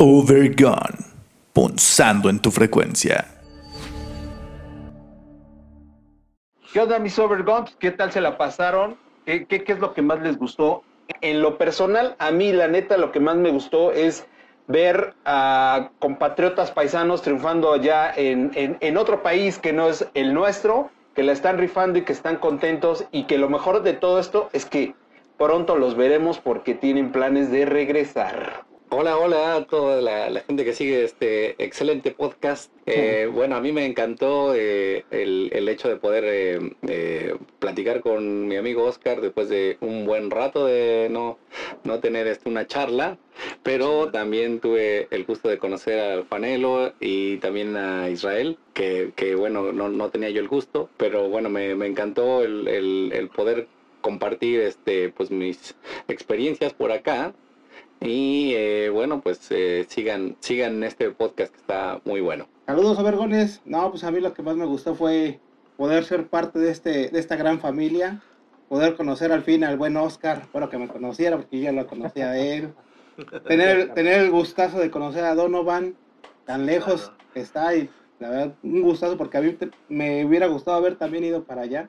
Overgone, punzando en tu frecuencia. ¿Qué onda, mis Overguns? ¿Qué tal se la pasaron? ¿Qué, qué, qué es lo que más les gustó? En lo personal, a mí, la neta, lo que más me gustó es ver a compatriotas paisanos triunfando allá en, en otro país que no es el nuestro, que la están rifando y que están contentos y que lo mejor de todo esto es que pronto los veremos porque tienen planes de regresar. Hola, hola a toda la, la, gente que sigue este excelente podcast. Eh, bueno, a mí me encantó eh, el, el, hecho de poder eh, eh, platicar con mi amigo Oscar después de un buen rato de no, no tener este, una charla, pero también tuve el gusto de conocer al Juanelo y también a Israel, que, que bueno, no, no, tenía yo el gusto, pero bueno, me, me encantó el, el, el poder compartir este, pues, mis experiencias por acá y eh, bueno, pues eh, sigan, sigan este podcast que está muy bueno. Saludos, Vergones. No, pues a mí lo que más me gustó fue poder ser parte de, este, de esta gran familia, poder conocer al fin al buen Oscar, bueno, que me conociera, porque yo ya lo conocía de él. tener, tener el gustazo de conocer a Donovan, tan lejos que está, y la verdad, un gustazo, porque a mí me hubiera gustado haber también ido para allá.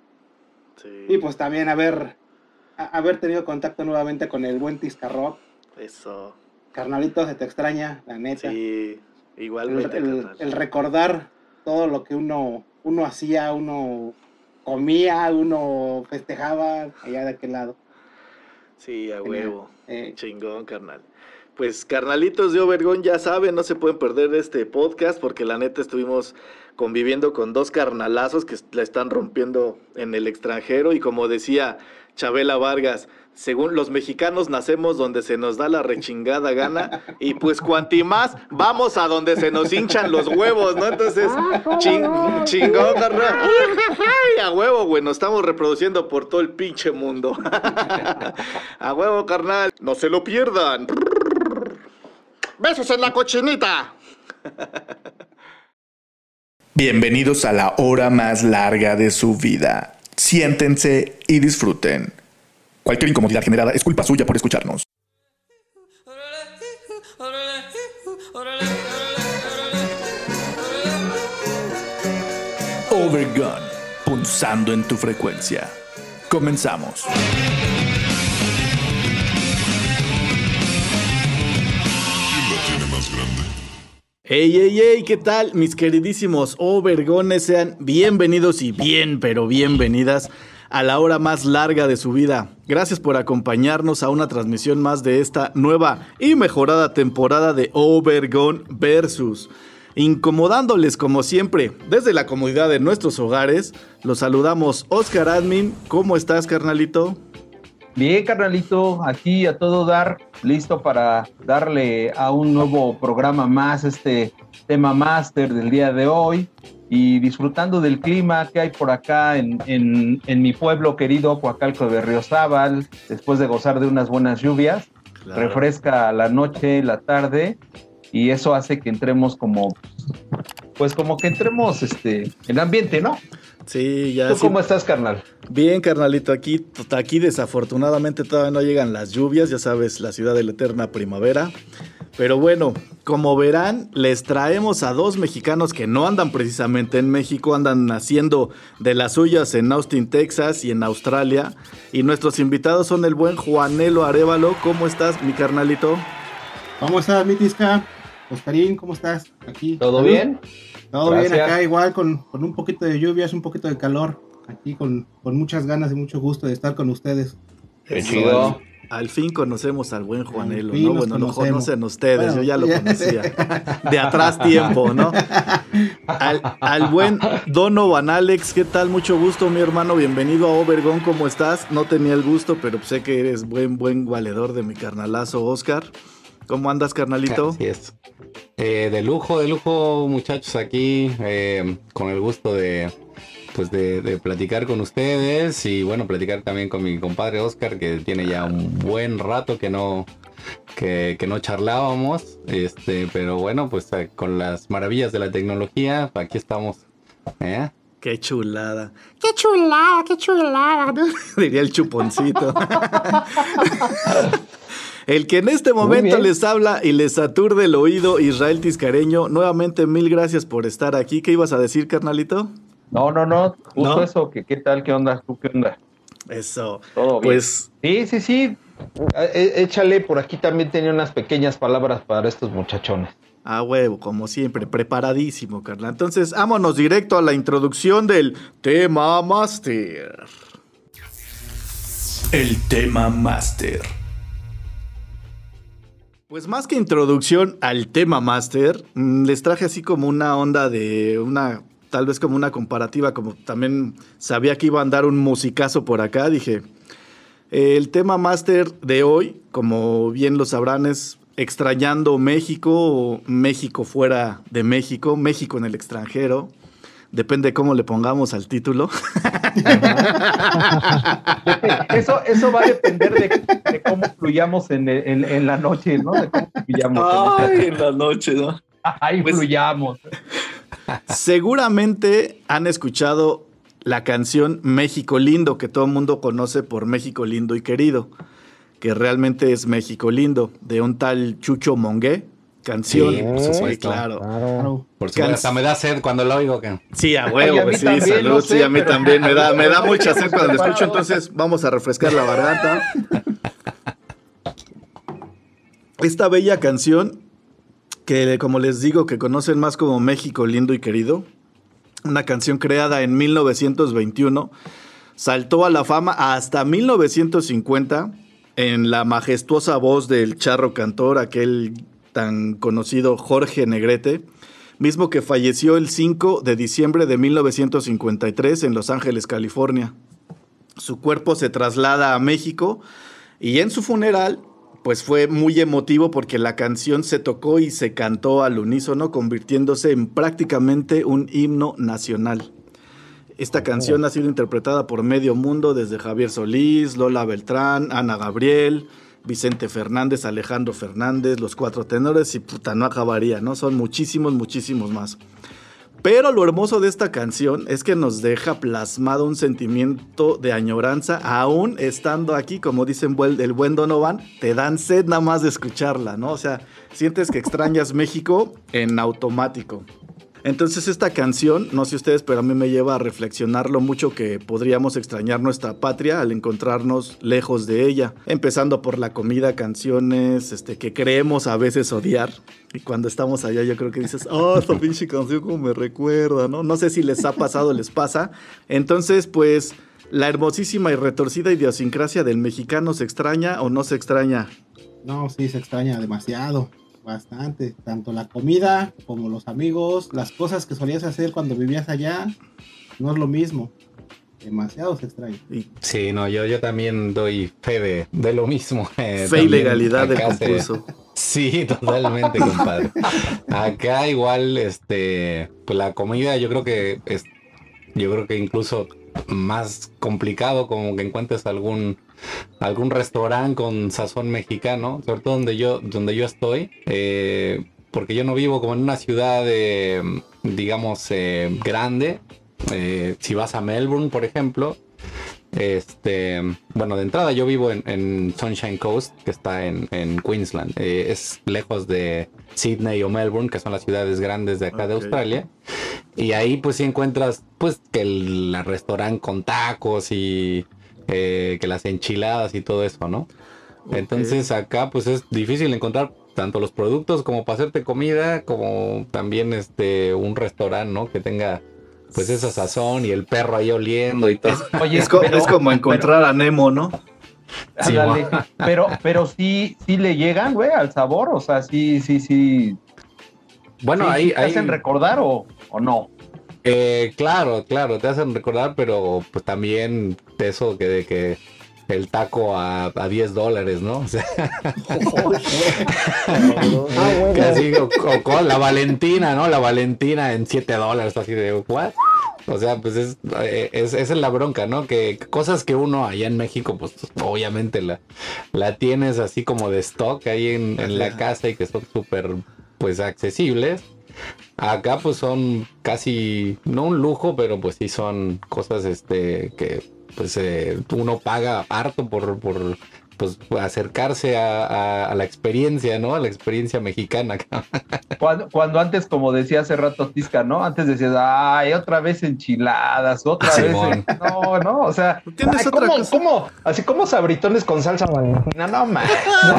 Sí. Y pues también haber, haber tenido contacto nuevamente con el buen Tiscarrock eso. Carnalito, se te extraña, la neta. Sí, igualmente. El, el, el, recordar todo lo que uno, uno hacía, uno comía, uno festejaba allá de aquel lado. Sí, a huevo. Eh. Chingón, carnal. Pues carnalitos de Obergón, ya saben, no se pueden perder este podcast porque la neta estuvimos conviviendo con dos carnalazos que la están rompiendo en el extranjero y como decía Chabela Vargas, según los mexicanos nacemos donde se nos da la rechingada gana y pues cuanti más vamos a donde se nos hinchan los huevos, ¿no? Entonces, ching, chingón, carnal. a huevo, güey, nos estamos reproduciendo por todo el pinche mundo. a huevo, carnal. No se lo pierdan. Besos en la cochinita. Bienvenidos a la hora más larga de su vida. Siéntense y disfruten. Cualquier incomodidad generada es culpa suya por escucharnos. Overgun, punzando en tu frecuencia. Comenzamos. Hey, hey, hey, ¿qué tal? Mis queridísimos Overgones, sean bienvenidos y bien, pero bienvenidas a la hora más larga de su vida. Gracias por acompañarnos a una transmisión más de esta nueva y mejorada temporada de Overgone Versus. Incomodándoles como siempre, desde la comodidad de nuestros hogares, los saludamos Oscar Admin. ¿Cómo estás, carnalito? Bien, carnalito, aquí a todo dar, listo para darle a un nuevo programa más este tema máster del día de hoy y disfrutando del clima que hay por acá en, en, en mi pueblo querido, Coacalco de Ríozábal, después de gozar de unas buenas lluvias, claro. refresca la noche, la tarde, y eso hace que entremos como, pues como que entremos este, en ambiente, ¿no? Sí, ya. ¿Tú sí. cómo estás, carnal? Bien, carnalito, aquí, aquí desafortunadamente todavía no llegan las lluvias, ya sabes, la ciudad de la eterna primavera. Pero bueno, como verán, les traemos a dos mexicanos que no andan precisamente en México, andan haciendo de las suyas en Austin, Texas y en Australia. Y nuestros invitados son el buen Juanelo Arevalo. ¿Cómo estás, mi carnalito? ¿Cómo estás, mi tisca? Oscarín, ¿cómo estás? Aquí. ¿Todo ¿Salud? bien? Todo Gracias. bien, acá igual con, con, un poquito de lluvias, un poquito de calor. Aquí con, con muchas ganas y mucho gusto de estar con ustedes. Qué chido. Al fin conocemos al buen Juanelo, ¿no? Bueno, lo conocen ustedes, bueno, yo ya lo conocía. De atrás tiempo, ¿no? Al, al, buen Donovan Alex, ¿qué tal? Mucho gusto, mi hermano. Bienvenido a Obergón, ¿cómo estás? No tenía el gusto, pero sé que eres buen, buen valedor de mi carnalazo, Oscar. ¿Cómo andas, carnalito? Así es. Eh, de lujo, de lujo, muchachos, aquí, eh, con el gusto de pues de, de, platicar con ustedes y bueno, platicar también con mi compadre Oscar, que tiene ya un buen rato que no, que, que no charlábamos, este, pero bueno, pues eh, con las maravillas de la tecnología, aquí estamos. ¿eh? Qué chulada. Qué chulada, qué chulada. Diría el chuponcito. El que en este momento les habla y les aturde el oído, Israel Tiscareño. Nuevamente, mil gracias por estar aquí. ¿Qué ibas a decir, carnalito? No, no, no. Justo eso. ¿Qué, ¿Qué tal? ¿Qué onda? ¿Tú qué onda? Eso. Todo bien. Pues. Sí, sí, sí. Eh, eh, échale, por aquí también tenía unas pequeñas palabras para estos muchachones. A huevo, como siempre, preparadísimo, Carla. Entonces, vámonos directo a la introducción del tema Master. El tema Master. Pues más que introducción al tema Master, mm, les traje así como una onda de una, tal vez como una comparativa, como también sabía que iba a andar un musicazo por acá, dije, el tema Master de hoy, como bien lo sabrán, es extrañando México o México fuera de México, México en el extranjero. Depende cómo le pongamos al título. eso, eso va a depender de, cómo fluyamos en, la noche, ¿no? De cómo fluyamos. en, la noche, ¿no? Ahí pues, fluyamos. Seguramente han escuchado la canción México Lindo, que todo el mundo conoce por México Lindo y Querido que realmente es México lindo, de un tal Chucho Mongué. Canción, sí, por supuesto. claro. claro. Por supuesto, hasta me da sed cuando lo oigo. Sí, a huevo, sí, salud, sí, a mí también me da, me da mucha sed cuando lo escucho, entonces vamos a refrescar la garganta. Esta bella canción, que como les digo, que conocen más como México lindo y querido, una canción creada en 1921, saltó a la fama hasta 1950 en la majestuosa voz del charro cantor, aquel tan conocido Jorge Negrete, mismo que falleció el 5 de diciembre de 1953 en Los Ángeles, California. Su cuerpo se traslada a México y en su funeral pues fue muy emotivo porque la canción se tocó y se cantó al unísono, convirtiéndose en prácticamente un himno nacional. Esta canción ha sido interpretada por medio mundo desde Javier Solís, Lola Beltrán, Ana Gabriel, Vicente Fernández, Alejandro Fernández, los cuatro tenores y puta, no acabaría, ¿no? Son muchísimos, muchísimos más. Pero lo hermoso de esta canción es que nos deja plasmado un sentimiento de añoranza, aún estando aquí, como dicen el buen Donovan, te dan sed nada más de escucharla, ¿no? O sea, sientes que extrañas México en automático. Entonces esta canción, no sé ustedes, pero a mí me lleva a reflexionar lo mucho que podríamos extrañar nuestra patria al encontrarnos lejos de ella. Empezando por la comida, canciones, este, que creemos a veces odiar. Y cuando estamos allá yo creo que dices, oh, esta pinche canción como me recuerda, ¿no? No sé si les ha pasado o les pasa. Entonces, pues, la hermosísima y retorcida idiosincrasia del mexicano se extraña o no se extraña. No, sí, se extraña demasiado. Bastante, tanto la comida como los amigos, las cosas que solías hacer cuando vivías allá, no es lo mismo. Demasiado se extraña. Sí, no, yo, yo también doy fe de, lo mismo. Eh, fe y legalidad del concurso. Sí, totalmente, compadre. Acá igual, este, pues la comida yo creo que es, yo creo que incluso más complicado como que encuentres algún algún restaurante con sazón mexicano, sobre todo donde yo, donde yo estoy, eh, porque yo no vivo como en una ciudad, digamos, eh, grande. Eh, si vas a Melbourne, por ejemplo, este, bueno, de entrada yo vivo en, Sunshine Coast, que está en, Queensland. es lejos de Sydney o Melbourne, que son las ciudades grandes de acá de Australia. Y ahí pues si encuentras pues que el restaurante con tacos y eh, que las enchiladas y todo eso, ¿no? Entonces acá pues es difícil encontrar tanto los productos como para hacerte comida, como también este un restaurante, ¿no? Que tenga pues esa sazón y el perro ahí oliendo y todo. Oye, es, como encontrar a Nemo, ¿no? Sí, pero, pero sí, sí le llegan, güey, al sabor, o sea, sí, sí, sí. Bueno, ahí, ¿te hacen recordar o, o no? Eh, claro, claro, te hacen recordar, pero pues también eso que de que el taco a, a 10 dólares, ¿no? O sea, con la Valentina, ¿no? La Valentina en 7 dólares, así de, ¿what? O sea, pues es, eh, es, es la bronca, ¿no? Que cosas que uno allá en México, pues obviamente la, la tienes así como de stock ahí en, en la casa y que son súper, pues, accesibles. Acá pues son casi, no un lujo, pero pues sí son cosas este que pues eh, uno paga harto por, por pues acercarse a, la experiencia, ¿no? A la experiencia mexicana. Cuando, cuando antes, como decía hace rato Tisca, ¿no? Antes decías, ay, otra vez enchiladas, otra vez. No, no, o sea, ¿cómo, Así como sabritones con salsa valentina, no más.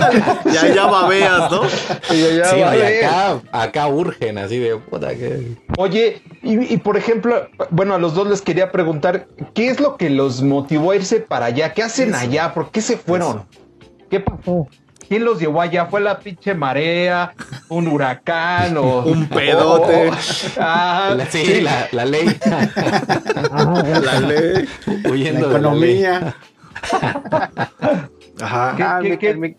ya, ya babeas, ¿no? ya, sí, acá, acá urgen, así de puta que. Oye, y, y por ejemplo, bueno, a los dos les quería preguntar, ¿qué es lo que los motivó a irse para allá? ¿Qué hacen allá? ¿Por qué se fueron? ¿Qué pasó? ¿Quién los llevó allá? ¿Fue la pinche marea? ¿Un huracán? O, un pedote. ah, sí, La, la, ley. la ley. Huyendo la economía. Ajá. ¿Qué, ah, qué,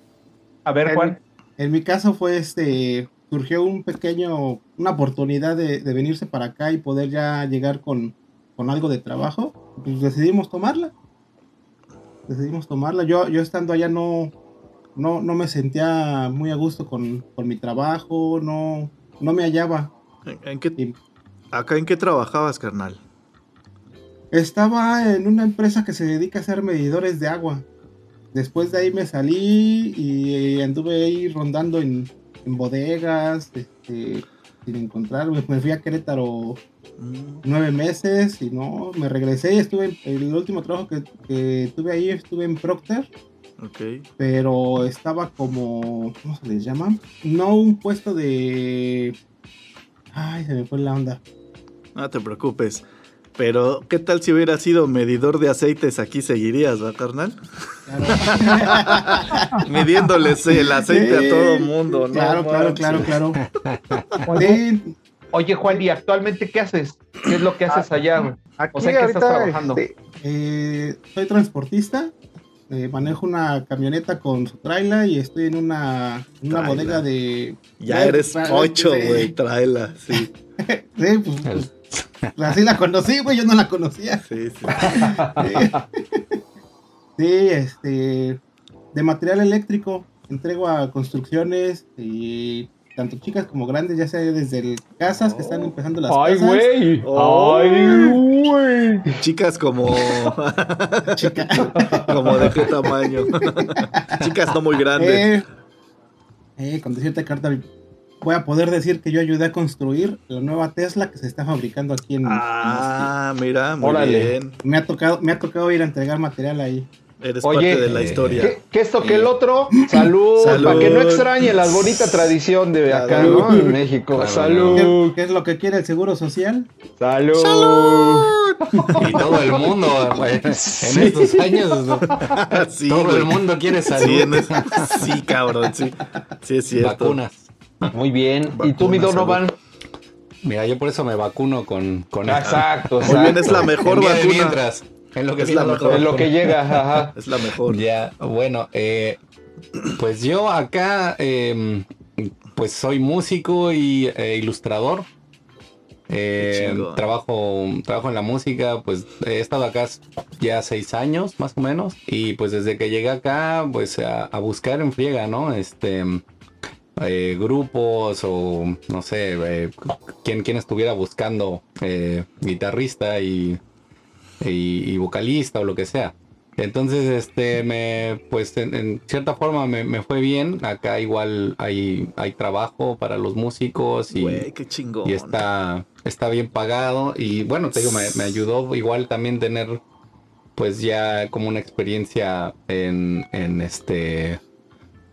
A ver, Juan. En mi caso fue este, surgió un pequeño, una oportunidad de, de venirse para acá y poder ya llegar con, con algo de trabajo. Pues decidimos tomarla decidimos tomarla. Yo, yo estando allá no, no, no me sentía muy a gusto con, mi trabajo, no, no me hallaba. ¿En, qué, ¿Acá en qué trabajabas, carnal? Estaba en una empresa que se dedica a hacer medidores de agua. Después de ahí me salí y anduve ahí rondando en, en bodegas, este, sin encontrarme. Me fui a Querétaro nueve meses y no, me regresé y estuve, el último trabajo que, que tuve ahí estuve en Procter. Ok. Pero estaba como, ¿cómo se les llama? No un puesto de... Ay, se me fue la onda. No te preocupes. Pero, ¿qué tal si hubiera sido medidor de aceites? Aquí seguirías, ¿va, carnal? Midiéndoles el aceite a todo mundo, ¿no? Claro, claro, claro, claro. Oye, Juan, ¿y actualmente qué haces? ¿Qué es lo que haces allá? o sea, ¿qué estás trabajando? Este, eh, soy transportista, eh, manejo una camioneta con su trailer y estoy en una, una bodega de... Ya eres ocho, güey, trailer, sí. sí, pues, pues, así la conocí, güey, yo no la conocía. Sí, sí. sí, este, de material eléctrico, entrego a construcciones y tanto chicas como grandes, ya sea desde casas que están empezando las ¡Ay, casas. Güey. Oh. ¡Ay, güey! Chicas como. como de qué tamaño. chicas no muy grandes. Eh, con decirte carta voy a poder decir que yo ayudé a construir la nueva Tesla que se está fabricando aquí en. Ah, mira, muy bien. Me ha tocado, me ha tocado ir a entregar material ahí. Eres parte de la historia. ¿qué, esto que el otro? Salud, Para que no extrañe la bonita tradición de acá, ¿no? En México. Salud. ¿Qué, es lo que quiere el Seguro Social? Salud. Y todo el mundo, en estos años, todo el mundo quiere salud. Sí, cabrón, sí. Sí, es cierto. Vacunas. Muy bien. ¿Y tú, mi Donovan? Mira, yo por eso me vacuno con, con exacto, exacto. Muy bien, es la mejor vacuna. Mientras. En lo que, es la mejor. En lo que llega, ajá. Es la mejor. Ya, bueno, eh, pues yo acá, em, pues soy músico y e ilustrador. Eh, trabajo, trabajo en la música, pues he estado acá ya seis años más o menos. Y pues desde que llegué acá, pues a, buscar en friega, ¿no? Este eh, grupos o no sé, eh, quien estuviera buscando guitarrista y y, vocalista o lo que sea. Entonces, este, me, pues en, cierta forma me, fue bien. Acá igual hay, hay trabajo para los músicos y, qué chingón. y está, está bien pagado. Y bueno, te digo, me, ayudó igual también tener, pues ya como una experiencia en, en este,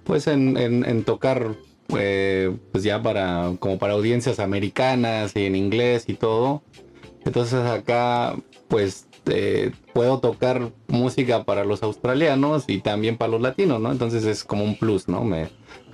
pues en, en, tocar, eh, pues ya para, como para audiencias americanas y en inglés y todo. Entonces acá, pues este, puedo tocar música para los australianos y también para los latinos, ¿no? Entonces es como un plus, ¿no? Me,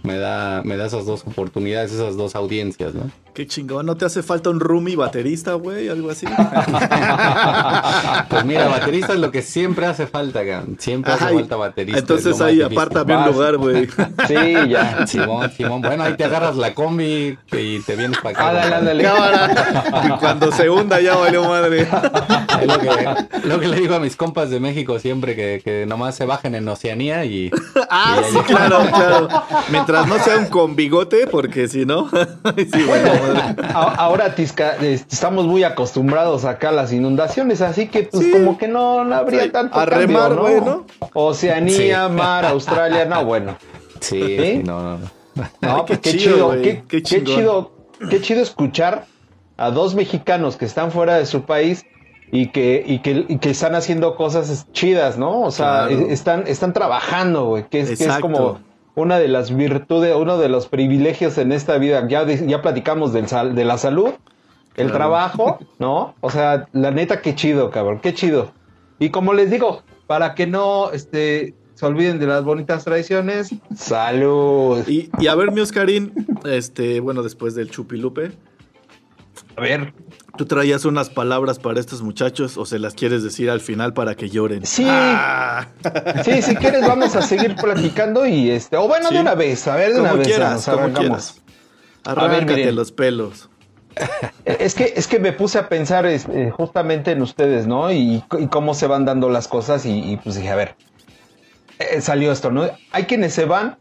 me da, me da esas dos oportunidades, esas dos audiencias, ¿no? Qué chingón, ¿no te hace falta un roomie baterista, güey? Algo así. pues mira, baterista es lo que siempre hace falta, Siempre hace falta baterista. Entonces ahí aparta bien lugar, güey. Sí, ya. Simón, Simón. Bueno, ahí te agarras la combi y te vienes para acá. Ándale, ándale. Cámara. Y cuando se hunda ya valió madre. Es lo que, lo que le digo a mis compas de México siempre, que, que nomás se bajen en Oceanía y... Ah, sí, claro, claro. Mientras mientras no sea un con bigote, porque si no. ahora Tisca, estamos muy acostumbrados acá a las inundaciones, así que pues como que no, habría tanto. A remar, ¿no? Oceanía, mar, Australia, no, bueno. Sí, no, no. No, pues qué, chido, qué, chido, qué chido escuchar a dos mexicanos que están fuera de su país y que, y que, y que están haciendo cosas chidas, ¿no? O sea, están, están trabajando, güey, que es, que es como una de las virtudes, uno de los privilegios en esta vida. Ya, ya platicamos del de la salud, el trabajo, ¿no? O sea, la neta, qué chido, cabrón, qué chido. Y como les digo, para que no este, se olviden de las bonitas tradiciones, salud. Y, y a ver, mi Oscarín, este, bueno, después del chupilupe. A ver. ¿Tú traías unas palabras para estos muchachos o se las quieres decir al final para que lloren? Sí. Ah. Sí, si quieres vamos a seguir platicando y este, o bueno, de una vez, a ver, de una vez como quieras. Arráncate los pelos. Es que, es que me puse a pensar este, justamente en ustedes, ¿no? Y, cómo se van dando las cosas y, pues dije, a ver, eh, salió esto, ¿no? Hay quienes se van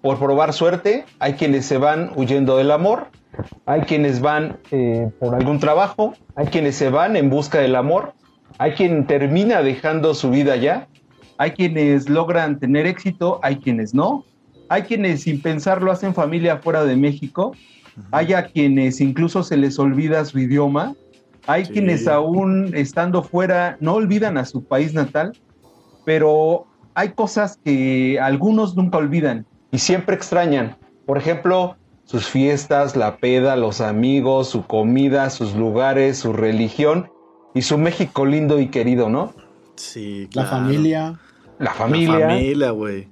por probar suerte, hay quienes se van huyendo del amor, hay quienes van eh, por algún trabajo, hay quienes se van en busca del amor, hay quien termina dejando su vida allá, hay quienes logran tener éxito, hay quienes no, hay quienes sin pensarlo hacen familia fuera de México, hay a quienes incluso se les olvida su idioma, hay quienes aún estando fuera no olvidan a su país natal, pero hay cosas que algunos nunca olvidan y siempre extrañan. Por ejemplo, sus fiestas, la peda, los amigos, su comida, sus lugares, su religión y su México lindo y querido, ¿no? Sí, claro. La familia. La familia. La familia, güey.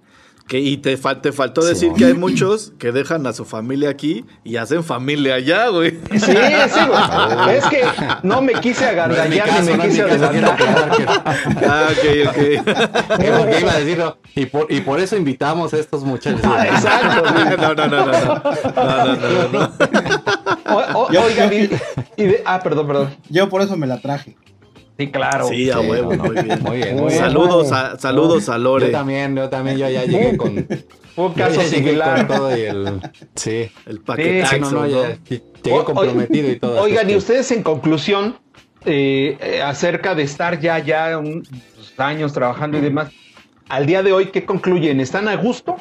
Que, y te, te faltó decir que hay muchos que dejan a su familia aquí y hacen familia allá, güey. Sí, sí, güey. Es que no me quise agandallar ni me quise adelantar. Ah, ok, ok. que iba a decirlo. Y por, y por eso invitamos a estos muchachos. Ah, exacto. No, no, no, no. No, no, no, no. oigan, y, de, ah, perdón, perdón. Yo por eso me la traje. Sí, claro. Sí, a huevo, muy bien. Muy bien, muy bien. Saludos, a, saludos a Lore. Yo también, yo también, yo ya llegué con... Un caso similar. Todo y el, sí. El paquete. Sí, no, no, ya, llegué comprometido y todo. Oigan, y ustedes en conclusión, eh, eh, acerca de estar ya, ya unos años trabajando y demás, al día de hoy, ¿qué concluyen? ¿Están a gusto?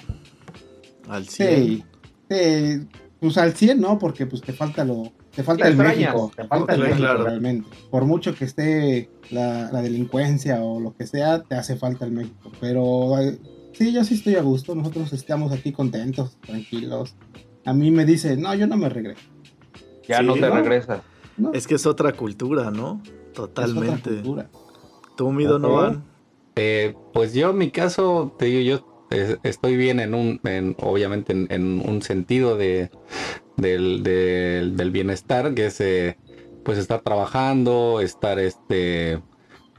Al 100. Sí, pues al 100, ¿no? Porque pues te falta lo te falta el México, te falta el México realmente. Por mucho que esté la, delincuencia o lo que sea, te hace falta el México. Pero eh, sí, yo sí estoy a gusto. Nosotros estamos aquí contentos, tranquilos. A mí me dice, no, yo no me regreso. Ya no te regresas. Es que es otra cultura, ¿no? Totalmente. Es otra cultura. ¿Tú, Mido, no van? Eh, pues yo, en mi caso, te digo, yo estoy bien en un, obviamente en, un sentido de, del, del, bienestar, que es eh, pues estar trabajando, estar este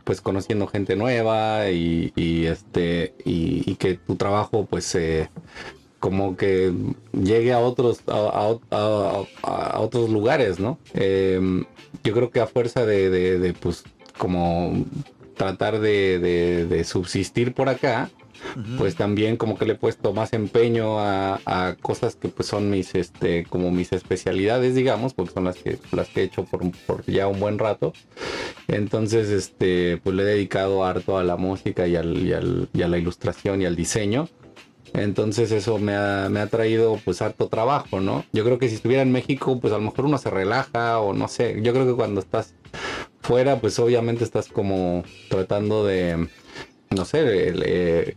pues conociendo gente nueva y, este y, que tu trabajo pues eh, como que llegue a otros a, otros lugares no em, yo creo que a fuerza de, pues como tratar de, subsistir por acá pues también como que le he puesto más empeño a, cosas que pues son mis, este, como mis especialidades, digamos, porque son las que, las que he hecho por, ya un buen rato. Entonces, este, pues le he dedicado harto a la música y, y, al, y a la ilustración y al diseño. Entonces eso me ha, me ha, traído pues harto trabajo, ¿no? Yo creo que si estuviera en México, pues a lo mejor uno se relaja o no sé. Yo creo que cuando estás fuera, pues obviamente estás como tratando de, no sé, de,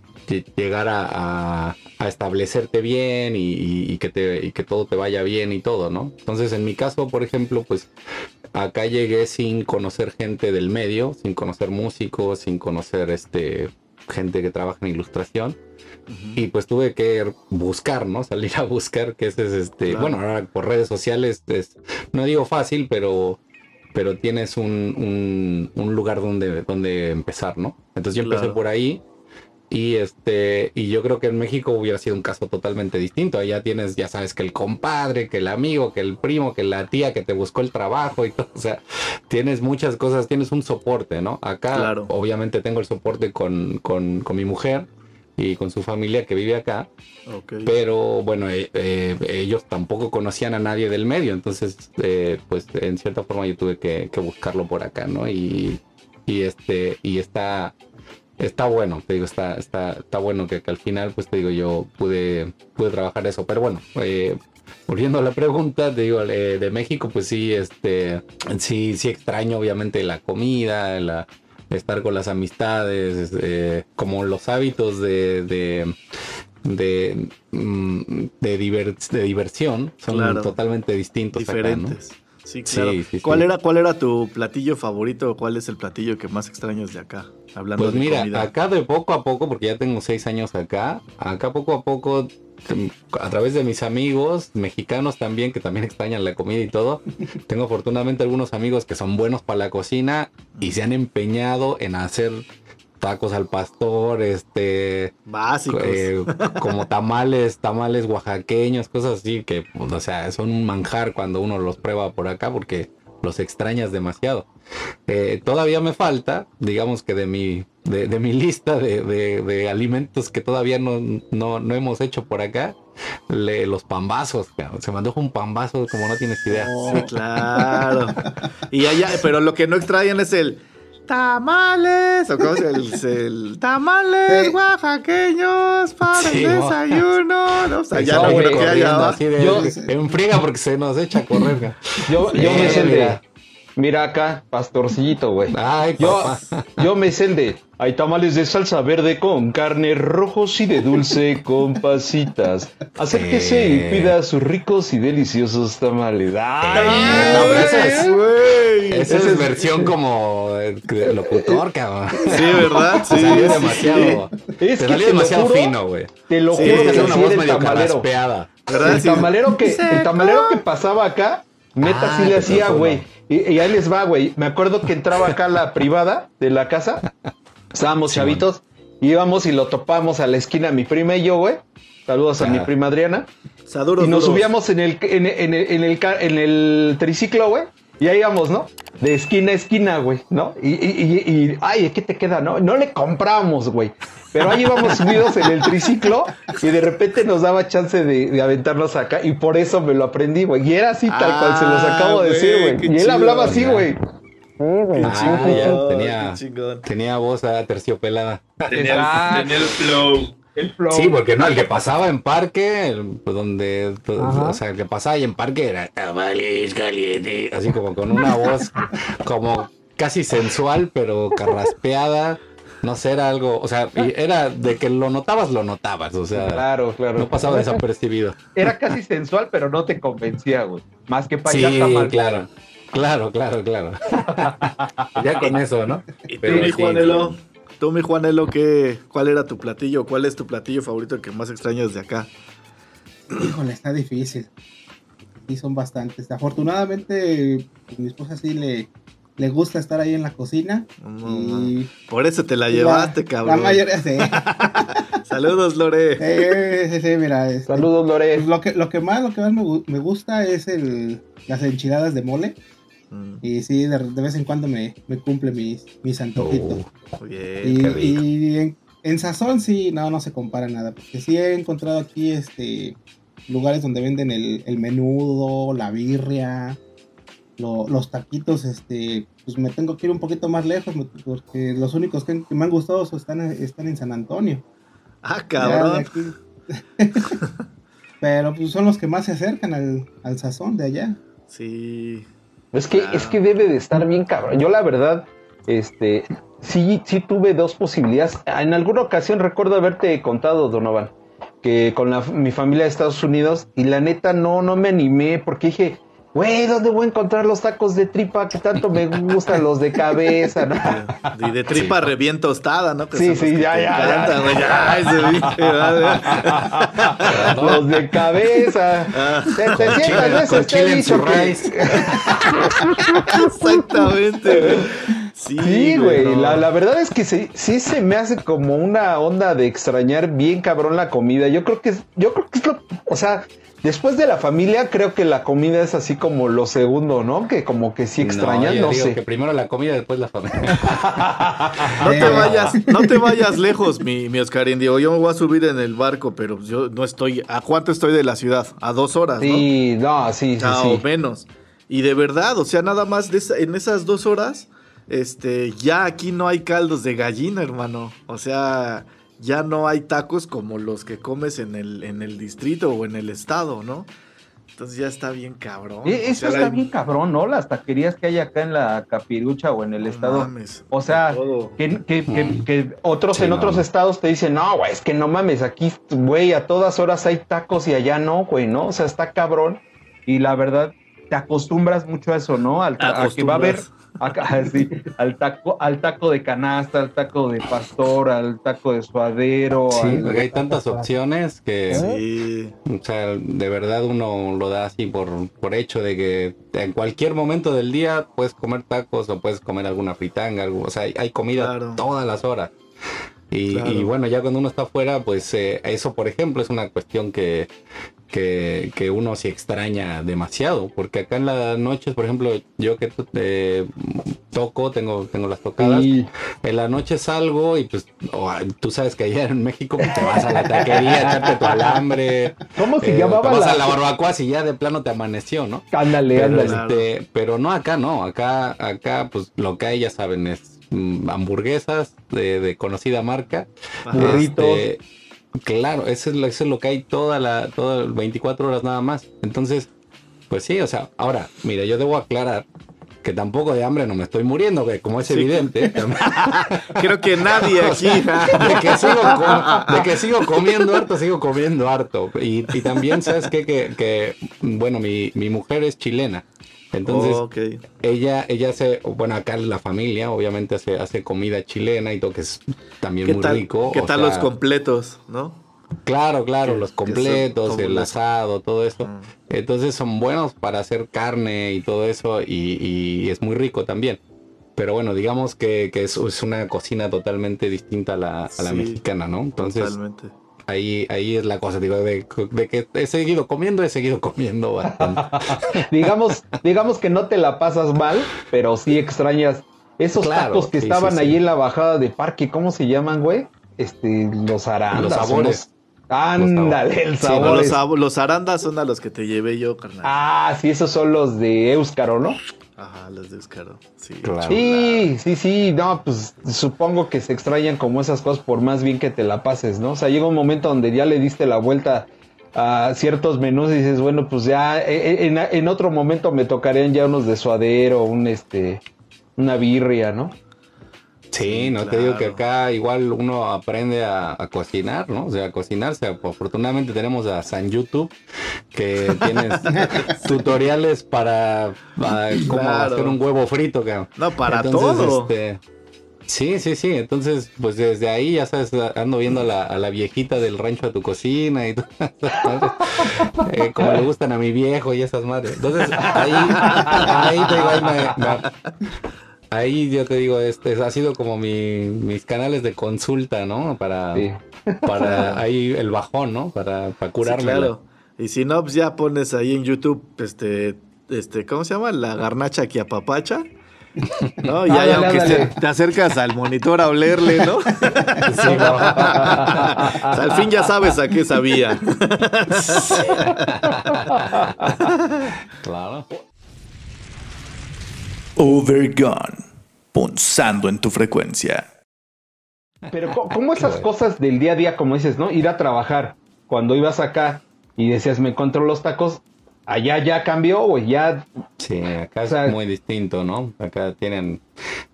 llegar a, establecerte bien y, que te, que todo te vaya bien y todo, ¿no? Entonces, en mi caso, por ejemplo, pues acá llegué sin conocer gente del medio, sin conocer músicos, sin conocer este gente que trabaja en ilustración. Y pues tuve que buscar, ¿no? Salir a buscar, que ese es este, bueno, ahora por redes sociales es, no digo fácil, pero pero tienes un, un, lugar donde, donde empezar, ¿no? Entonces yo empecé por ahí y este, y yo creo que en México hubiera sido un caso totalmente distinto. Allá tienes, ya sabes, que el compadre, que el amigo, que el primo, que la tía que te buscó el trabajo y todo. O sea, tienes muchas cosas, tienes un soporte, ¿no? Acá, obviamente, tengo el soporte con, con, con mi mujer. Y con su familia que vive acá. Pero bueno, eh, eh, ellos tampoco conocían a nadie del medio, entonces eh, pues en cierta forma yo tuve que, buscarlo por acá, ¿no? Y, y este, y está, está bueno, te digo, está, está, está bueno que, al final, pues te digo, yo pude, pude trabajar eso. Pero bueno, volviendo a la pregunta, te digo, de México, pues sí, este, sí, sí extraño obviamente la comida, la estar con las amistades, este, como los hábitos de, de, de, mm, de, diversión son totalmente distintos. Diferentes. Sí, claro. ¿Cuál, Era, ¿Cuál era tu platillo favorito o cuál es el platillo que más extrañas de acá? Hablando pues mira, acá de poco a poco, porque ya tengo seis años acá, acá poco a poco a través de mis amigos mexicanos también, que también extrañan la comida y todo, tengo afortunadamente algunos amigos que son buenos para la cocina y se han empeñado en hacer tacos al pastor, este básicos, eh, como tamales, tamales oaxaqueños, cosas así que, pues, o sea, son un manjar cuando uno los prueba por acá porque los extrañas demasiado. Eh, todavía me falta, digamos que de mi, de, mi lista de, alimentos que todavía no, no, hemos hecho por acá, los pambazos. Se mandó un pambazo como no tienes idea. Oh, claro. y allá, pero lo que no extrañan es el tamales, o cómo es el, tamales oaxaqueños para el desayuno. No, o sea, ya no, que haya. Yo, en friega porque se nos echa a correr. Yo, yo me sé Mira acá, pastorcillito, güey. Ay, yo, yo me sé de. Hay tamales de salsa verde con carne rojos y de dulce con pasitas. Acérquese sí. y pida sus ricos y deliciosos tamales. Ay, no, esa es, esa es, versión como de locutor, cabrón. Sí, ¿verdad? Sí. Salió demasiado. Es te salió demasiado fino, güey. Te lo juro que es una voz medio tamalero. ¿Verdad? El tamalero que, el tamalero que pasaba acá, neta sí le hacía, güey y, ahí les va, güey. Me acuerdo que entraba acá la privada de la casa. Estábamos chavitos. Íbamos y lo topamos a la esquina, mi prima y yo, güey. Saludos a mi prima Adriana. y nos subíamos en el, en, en, en, el, en el triciclo, güey. Y ahí íbamos, ¿no? De esquina a esquina, güey, ¿no? Y, y, y, y ay, ¿qué te queda? No, no le compramos, güey. Pero ahí íbamos subidos en el triciclo y de repente nos daba chance de, aventarnos acá y por eso me lo aprendí, güey. Y era así tal cual se los ah, acabo de decir, güey. Y él hablaba así, güey. Ah, tenía, tenía voz terciopelada. Tenía, tenía el flow. El flow. Sí, porque no, el que pasaba en parque, pues, donde, o sea, el que pasaba ahí en parque era caliente, así como con una voz como casi sensual, pero carraspeada. No sé, era algo, o sea, era de que lo notabas, lo notabas, o sea. Claro, claro. No pasaba desapercibido. Era casi sensual, pero no te convencía, güey. Más que para sí, claro. Claro, claro, claro. ya con eso, ¿no? ¿Y tú, mi Juanelo? Tú, mi Juanelo, ¿qué, ¿cuál era tu platillo? ¿Cuál es tu platillo favorito que más extrañas de acá? Híjole, está difícil. Sí, son bastantes. Afortunadamente, mi esposa sí le, le gusta estar ahí en la cocina. Por eso te la llevaste, cabrón. La mayoría sí. Saludos, Lore. sí, sí, mira. Este, Saludos, Lore. Pues lo que, lo que más, lo que más me, gusta es el, las enchiladas de mole. Mm. Y sí, de, vez en cuando me, me cumple mis, mis antojitos. Oh, bien, y, en, en, sazón sí, no, no se compara nada. Porque sí he encontrado aquí este lugares donde venden el, el menudo, la birria los taquitos, este, pues me tengo que ir un poquito más lejos porque los únicos que, me han gustado están, están en San Antonio. Ah, cabrón. Pero pues son los que más se acercan al, sazón de allá. Sí. Es que, es que debe de estar bien cabrón. Yo la verdad, este, sí, sí tuve dos posibilidades. En alguna ocasión recuerdo haberte contado, Donovan, que con la, mi familia de Estados Unidos, y la neta no, no me animé porque dije, Güey, ¿dónde voy a encontrar los tacos de tripa que tanto me gustan los de cabeza? ¿no? Y de tripa sí. bien tostada, ¿no? sí, sí, ya, ya, ya, Los de cabeza. Ah. Te, te sientas de ese Exactamente. Sí, güey. La, la, verdad es que sí, sí se me hace como una onda de extrañar bien cabrón la comida. Yo creo que es, yo creo que es lo, o sea, Después de la familia, creo que la comida es así como lo segundo, ¿no? Que como que sí extrañan, no, sé. Que primero la comida, después la familia. no te vayas, no te vayas lejos, mi, mi Oscar Indio. Yo me voy a subir en el barco, pero yo no estoy. ¿A cuánto estoy de la ciudad? A dos horas, sí, no, sí, sí, sí. O menos. Y de verdad, o sea, nada más en esas dos horas, este, ya aquí no hay caldos de gallina, hermano. O sea, ya no hay tacos como los que comes en el, en el distrito o en el estado, ¿no? Entonces ya está bien cabrón. E, eso está bien cabrón, ¿no? Las taquerías que hay acá en la Capirucha o en el estado. Mames, o sea, que, que, que, otros en otros estados te dicen, no, güey, es que no mames, aquí, güey, a todas horas hay tacos y allá no, güey, ¿no? O sea, está cabrón. Y la verdad, te acostumbras mucho a eso, ¿no? Al, a que va a haber Acá, sí, al taco, al taco de canasta, al taco de pastor, al taco de suadero. Sí, hay tantas opciones que, sí. o sea, de verdad uno lo da así por, por hecho de que en cualquier momento del día puedes comer tacos o puedes comer alguna fritanga, algo, o sea, hay, comida todas las horas. Y, bueno, ya cuando uno está afuera, pues eh, eso, por ejemplo, es una cuestión que, que, que, uno se extraña demasiado. Porque acá en las noches, por ejemplo, yo que eh, toco, tengo, tengo las tocadas, en la noche salgo y pues tú sabes que allá en México pues, te vas a la taquería, echarte tu alambre. ¿Cómo se eh, llamaba? Te vas a la barbacoa si ya de plano te amaneció, ¿no? Ándale, pero, ándale. Este, pero no acá, no. Acá, acá, pues lo que hay, ya saben, es Mm, hamburguesas de, conocida marca. Este, claro, eso es, lo, que hay toda la, toda 24 horas nada más. Entonces, pues sí, o sea, ahora, mira, yo debo aclarar que tampoco de hambre no me estoy muriendo, que como es evidente. Creo que nadie aquí. de, que sigo comiendo harto, sigo comiendo harto. Y, también, ¿sabes qué? Que, que bueno, mi, mi mujer es chilena. Entonces, ella, ella hace, bueno, acá la familia obviamente hace, hace comida chilena y todo que es también muy rico. ¿Qué tal los completos, no? Claro, claro, los completos, el asado, todo eso. Mm. Entonces son buenos para hacer carne y todo eso y, es muy rico también. Pero bueno, digamos que, que es, una cocina totalmente distinta a la, a la mexicana, ¿no? Entonces, totalmente Ahí, ahí es la cosa, digo, de, que he seguido comiendo, he seguido comiendo bastante. digamos, digamos que no te la pasas mal, pero sí extrañas esos tacos que estaban ahí en la bajada de parque, ¿cómo se llaman, güey? Este, los arandas. Los sabores. Ándale, el sabor. los, arandas son a los que te llevé yo, carnal. Ah, sí, esos son los de Euskaro, ¿no? Ajá, los de Euskaro. Sí, sí, sí, sí, no, pues supongo que se extrañan como esas cosas por más bien que te la pases, ¿no? O sea, llega un momento donde ya le diste la vuelta a ciertos menús y dices, bueno, pues ya eh, eh, en, otro momento me tocarían ya unos de suadero, un este, una birria, ¿no? Sí, no te digo que acá igual uno aprende a, cocinar, ¿no? O sea, a cocinarse. Afortunadamente tenemos a San YouTube que tiene tutoriales para, cómo hacer un huevo frito, No, para todo. Este, sí, sí, sí. Entonces, pues desde ahí ya sabes, ando viendo a la, viejita del rancho de tu cocina y todo. Eh, como le gustan a mi viejo y esas madres. Entonces, ahí, ahí ahí me Ahí yo te digo, este ha sido como mi, mis canales de consulta, ¿no? Para, para ahí el bajón, ¿no? Para, para curarme. claro. Y si no, pues ya pones ahí en YouTube, este, este, ¿cómo se llama? La garnacha que apapacha. ¿No? Y ahí, aunque te acercas al monitor a olerle, ¿no? Sí, no. al fin ya sabes a qué sabía. claro. Overgone, punzando en tu frecuencia. Pero ¿cómo esas cosas del día a día, como dices, ¿no? Ir a trabajar, cuando ibas acá y decías, me encontró los tacos, allá ya cambió, güey, ya... Sí, acá es muy distinto, ¿no? Acá tienen,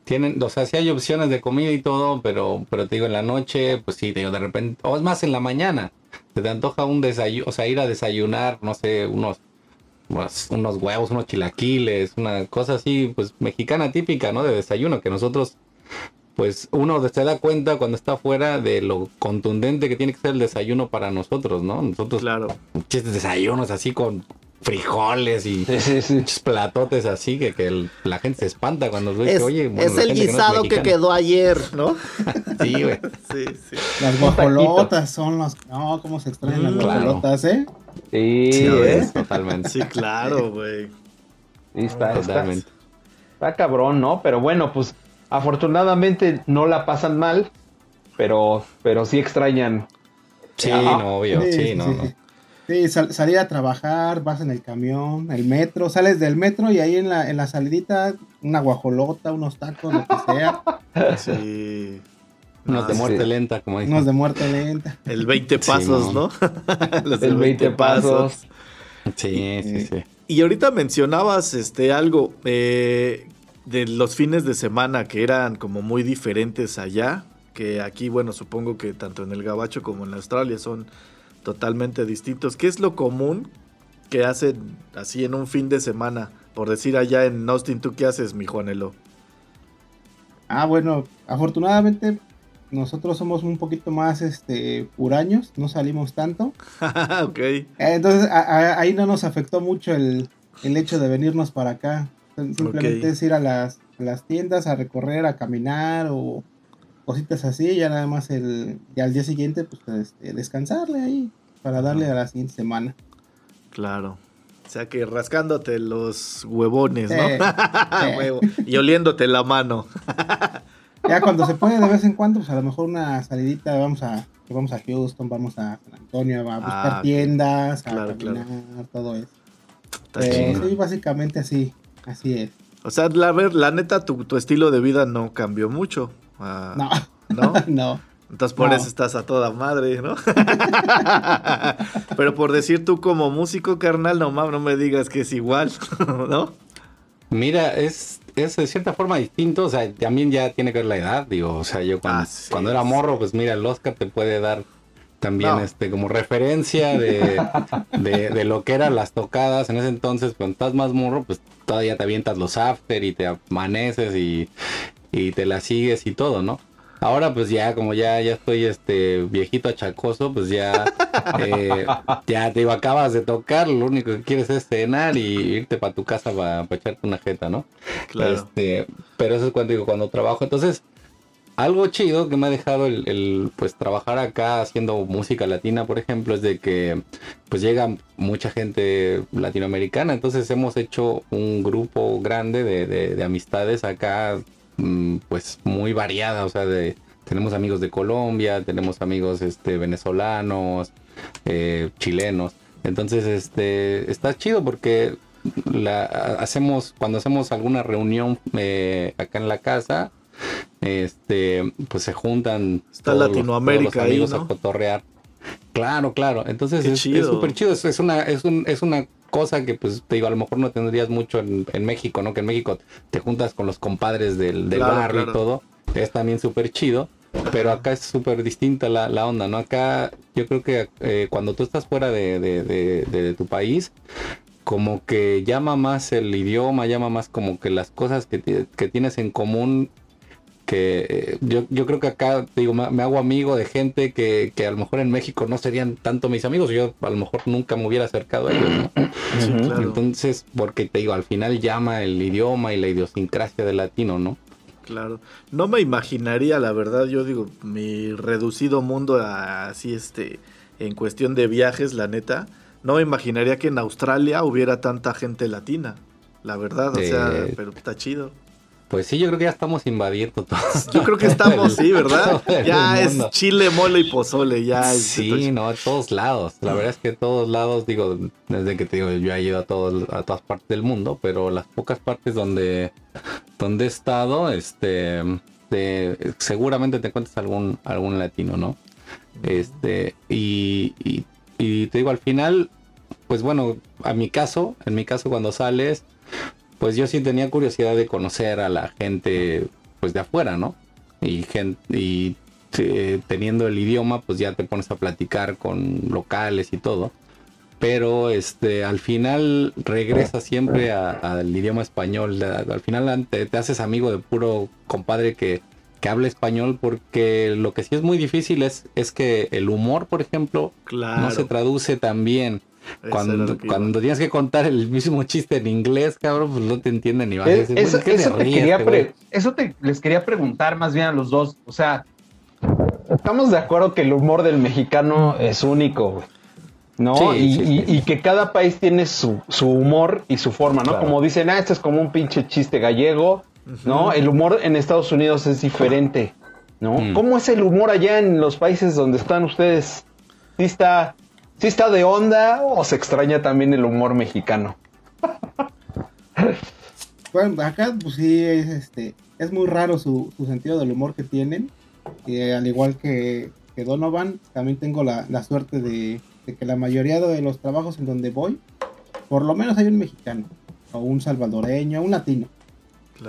tienen, o sea, sí hay opciones de comida y todo, pero, pero te digo, en la noche, pues sí, te digo, de repente, o es más en la mañana, te, te antoja un desayuno, o sea, ir a desayunar, no sé, unos unos huevos, unos chilaquiles, una cosa así, pues mexicana típica, ¿no? De desayuno, que nosotros, pues uno se da cuenta cuando está afuera de lo contundente que tiene que ser el desayuno para nosotros, ¿no? Nosotros, claro. desayunos así con frijoles y platotes así que, que la gente se espanta cuando ve es, oye, es el guisado que, quedó ayer, ¿no? sí, güey. Sí, sí. Las guajolotas son las. No, cómo se extraen las mm, guajolotas, ¿eh? Sí, sí ¿eh? totalmente. Sí, claro, güey. Sí, está, totalmente. Está, está cabrón, ¿no? Pero bueno, pues afortunadamente no la pasan mal, pero, pero sí extrañan. Sí, no, obvio, sí, no, no. Sí, salir a trabajar, vas en el camión, el metro, sales del metro y ahí en la, en la salidita una guajolota, unos tacos, lo que sea. Sí. Unos de muerte lenta, como dicen. Unos de muerte lenta. El 20 pasos, ¿no? el 20, pasos. Sí, sí, sí. Y ahorita mencionabas este algo eh, de los fines de semana que eran como muy diferentes allá, que aquí, bueno, supongo que tanto en el Gabacho como en Australia son totalmente distintos. ¿Qué es lo común que hacen así en un fin de semana? Por decir allá en Austin, ¿tú qué haces, mi Juanelo? Ah, bueno, afortunadamente nosotros somos un poquito más este puraños, no salimos tanto. ok. Entonces ahí no nos afectó mucho el, hecho de venirnos para acá. Simplemente es ir a las, a las tiendas a recorrer, a caminar o cositas así, ya nada más el, y al día siguiente, pues este, descansarle ahí para darle a la siguiente semana. Claro. O sea que rascándote los huevones, ¿no? Y oliéndote la mano. ya cuando se puede de vez en cuando, pues a lo mejor una salidita, vamos a, vamos a Houston, vamos a San Antonio, a buscar ah, tiendas, a caminar, todo eso. sí, básicamente así, así es. O sea, la, ver, la neta, tu, tu estilo de vida no cambió mucho. Ah, no. ¿No? Entonces por eso estás a toda madre, ¿no? Pero por decir tú como músico, carnal, no no me digas que es igual, ¿no? Mira, es, es de cierta forma distinto, o sea, también ya tiene que ver la edad, digo, o sea, yo cuando, ah, cuando era morro, pues mira, el Oscar te puede dar también este como referencia de, de, de, lo que eran las tocadas en ese entonces, cuando estás más morro, pues todavía te avientas los after y te amaneces y, y te la sigues y todo, ¿no? Ahora pues ya como ya ya estoy este viejito achacoso, pues ya eh, ya te digo, acabas de tocar, lo único que quieres es cenar y irte para tu casa para echarte una jeta, ¿no? Claro. Este, pero eso es cuando digo cuando trabajo, entonces algo chido que me ha dejado el, el, pues trabajar acá haciendo música latina, por ejemplo, es de que pues llega mucha gente latinoamericana, entonces hemos hecho un grupo grande de, de, de amistades acá pues muy variada, o sea, de, tenemos amigos de Colombia, tenemos amigos este, venezolanos, eh, chilenos. Entonces, este, está chido porque la, hacemos, cuando hacemos alguna reunión eh, acá en la casa, este, pues se juntan está Latinoamérica amigos a cotorrear. Claro, claro. Entonces es súper chido. Es, es, una, es, un, es una cosa que pues te digo, a lo mejor no tendrías mucho en, México, ¿no? Que en México te juntas con los compadres del, barrio y todo. Es también súper chido. Pero acá es súper distinta la, onda, ¿no? Acá yo creo que eh, cuando tú estás fuera de, de, tu país, como que llama más el idioma, llama más como que las cosas que, que tienes en común que eh, yo, yo, creo que acá, digo, me, hago amigo de gente que, que, a lo mejor en México no serían tanto mis amigos, yo a lo mejor nunca me hubiera acercado a ellos, Entonces, porque te digo, al final llama el idioma y la idiosincrasia del latino, ¿no? Claro, no me imaginaría, la verdad, yo digo, mi reducido mundo así, este, en cuestión de viajes, la neta, no me imaginaría que en Australia hubiera tanta gente latina, la verdad, o sea, eh, pero está chido. Pues sí, yo creo que ya estamos invadiendo todos. Yo creo que estamos, sí, ¿verdad? Ya es chile, mole y pozole, ya. Sí, no, a todos lados. La verdad es que a todos lados, digo, desde que te digo, yo he ido a, todos, a todas partes del mundo, pero las pocas partes donde, donde he estado, este, seguramente te encuentras algún, algún latino, ¿no? Este, y, y, y te digo, al final, pues bueno, a mi caso, en mi caso cuando sales, pues yo sí tenía curiosidad de conocer a la gente pues de afuera, ¿no? Y, gente, y eh, teniendo el idioma, pues ya te pones a platicar con locales y todo. Pero este, al final regresa siempre al idioma español. Al final te, haces amigo de puro compadre que, que habla español porque lo que sí es muy difícil es, es que el humor, por ejemplo, no se traduce tan bien cuando, cuando tienes que contar el mismo chiste en inglés, cabrón, pues no te entienden ni más. eso, eso te les quería preguntar más bien a los dos. O sea, estamos de acuerdo que el humor del mexicano es único, ¿no? y, que cada país tiene su, humor y su forma, ¿no? Como dicen, ah, este es como un pinche chiste gallego, ¿no? El humor en Estados Unidos es diferente, ¿no? Mm. ¿Cómo es el humor allá en los países donde están ustedes? ¿Sí está, sí está de onda o se extraña también el humor mexicano? bueno, acá pues sí es, este, es muy raro su, su sentido del humor que tienen al igual que, Donovan, también tengo la, suerte de, que la mayoría de los trabajos en donde voy, por lo menos hay un mexicano, o un salvadoreño, un latino.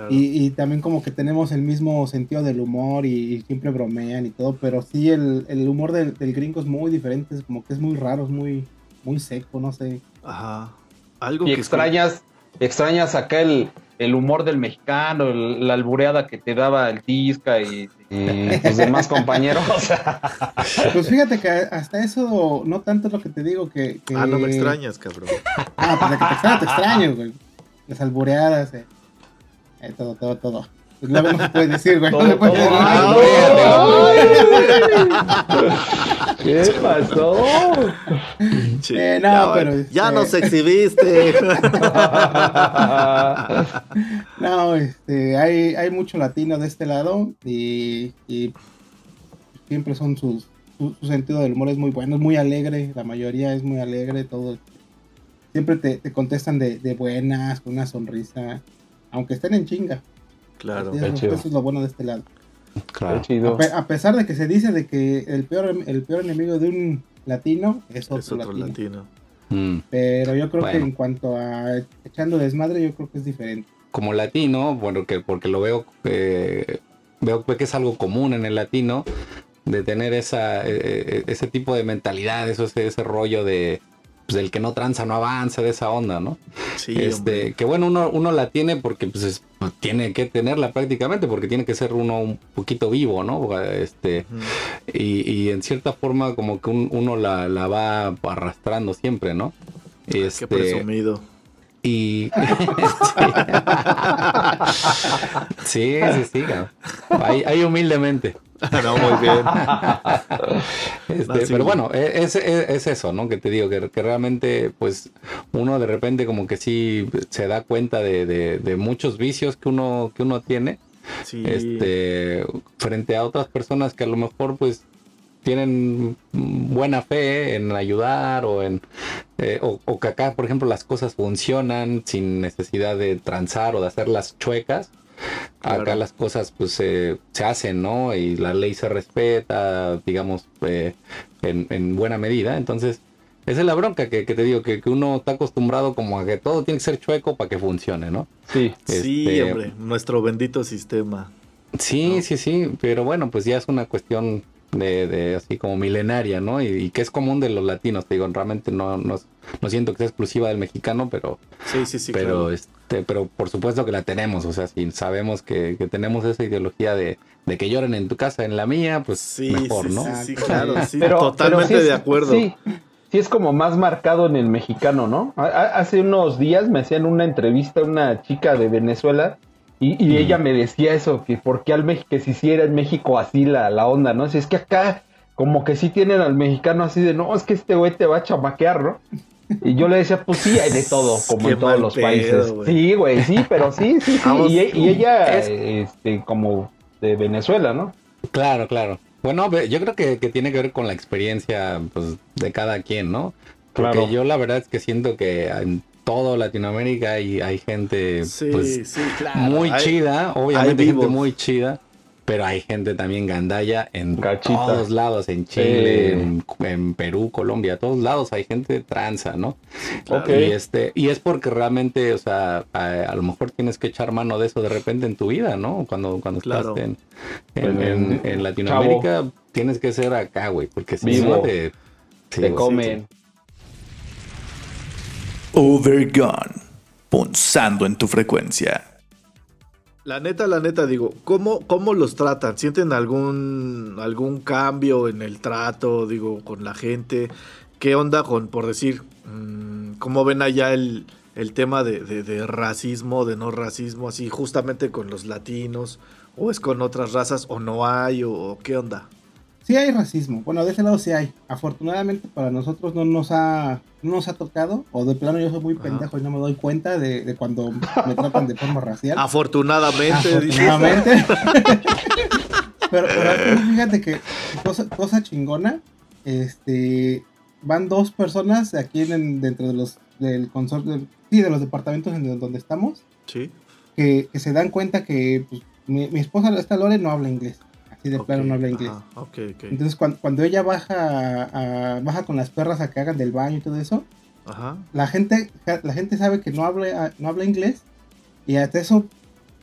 Y, también como que tenemos el mismo sentido del humor y, siempre bromean y todo, pero sí el, humor del, gringo es muy diferente, es como que es muy raro, es muy, muy seco, no sé. Ajá. Algo y que extrañas, extrañas acá el, el humor del mexicano, la albureada que te daba el Tisca y, tus demás compañeros. pues fíjate que hasta eso no tanto es lo que te digo que, Ah, no me extrañas, cabrón. Ah, pues de que te extraño, te extraño, güey. Las albureadas, eh. Eh todo, todo, todo. Pues luego no se puede decir, güey. No se puede decir. ¿Qué pasó? Eh, no, pero ya nos este exhibiste. no, este, hay, hay mucho latino de este lado y, y siempre son sus, su, sentido del humor es muy bueno, es muy alegre, la mayoría es muy alegre, todo. Siempre te, te contestan de, de buenas, con una sonrisa, aunque estén en chinga. Claro. Eso, es lo bueno de este lado. A, pesar de que se dice de que el peor, el peor enemigo de un latino es otro, latino. Mm. Pero yo creo que en cuanto a echando desmadre, yo creo que es diferente. Como latino, bueno, que porque lo veo, eh, veo que es algo común en el latino, de tener esa, eh, eh, ese tipo de mentalidad, eso, ese rollo de, pues el que no tranza no avanza de esa onda, ¿no? Sí. Este, que bueno, uno, uno la tiene porque pues, pues, tiene que tenerla prácticamente, porque tiene que ser uno un poquito vivo, ¿no? Este, y, en cierta forma como que uno la, va arrastrando siempre, ¿no? Este, Qué presumido. Y. sí, sí, sí. Ahí, humildemente. no, muy bien. Este, pero bueno, e, es, es, eso, ¿no? Que te digo, que, realmente, pues, uno de repente como que sí se da cuenta de, muchos vicios que uno, que uno tiene. Este, frente a otras personas que a lo mejor, pues, tienen buena fe en ayudar o en eh, o, que acá por ejemplo las cosas funcionan sin necesidad de transar o de hacerlas chuecas acá las cosas pues se hacen no y la ley se respeta digamos eh, en, buena medida. Entonces esa es la bronca que, te digo, que, uno está acostumbrado como a que todo tiene que ser chueco para que funcione, ¿no? Sí, sí, este, hombre, nuestro bendito sistema. Sí, sí, sí, pero bueno, pues ya es una cuestión de, así como milenaria, ¿no? Y, que es común de los latinos, te digo, realmente no, no, no, siento que sea exclusiva del mexicano, pero sí, sí, sí, pero este, pero por supuesto que la tenemos, o sea, si sabemos que, tenemos esa ideología de, que lloren en tu casa, en la mía, pues sí, mejor, ¿no? Sí, claro, sí, totalmente de acuerdo. Sí, sí es como más marcado en el mexicano, ¿no? Hace unos días me hacían una entrevista a una chica de Venezuela y, ella me decía eso, que por qué al México, que si hiciera en México así la, la onda, ¿no? Si es que acá como que sí tienen al mexicano así de, no, es que este güey te va a chamaquear, ¿no? Y yo le decía, pues sí, hay de todo, como en todos los países. Sí, güey, sí, pero sí, sí, sí. y, ella, este, como de Venezuela, ¿no? Claro, claro. Bueno, yo creo que, tiene que ver con la experiencia pues, de cada quien, ¿no? Porque yo la verdad es que siento que todo Latinoamérica y hay gente pues, muy chida, obviamente gente muy chida, pero hay gente también gandalla en todos lados, en Chile, en, Perú, Colombia, todos lados hay gente tranza, ¿no? Y este, y es porque realmente, o sea, a, lo mejor tienes que echar mano de eso de repente en tu vida, ¿no? Cuando, cuando estás en, en, Latinoamérica, tienes que ser acá, güey, porque si no te, te comen. Overgone, punzando en tu frecuencia. La neta, la neta, digo, ¿cómo, cómo los tratan? ¿Sienten algún, algún cambio en el trato, digo, con la gente? ¿Qué onda con, por decir, mm, ¿cómo ven allá el, tema de, racismo, de no racismo, así justamente con los latinos, o es con otras razas, o no hay, qué onda? Sí hay racismo, bueno, de ese lado sí hay. Afortunadamente para nosotros no nos ha, nos ha tocado, o de plano yo soy muy pendejo y no me doy cuenta de, cuando me tratan de forma racial. Afortunadamente. Afortunadamente. pero, fíjate que cosa, cosa chingona, este, van dos personas aquí en, dentro de los del consorcio, sí, de los departamentos en donde estamos, sí. que, se dan cuenta que pues, mi, esposa, esta Lore, no habla inglés. Así de claro no habla inglés. Entonces cuando, ella baja baja con las perras a que hagan del baño y todo eso, La, gente, la gente sabe que no habla, no habla inglés y hasta eso,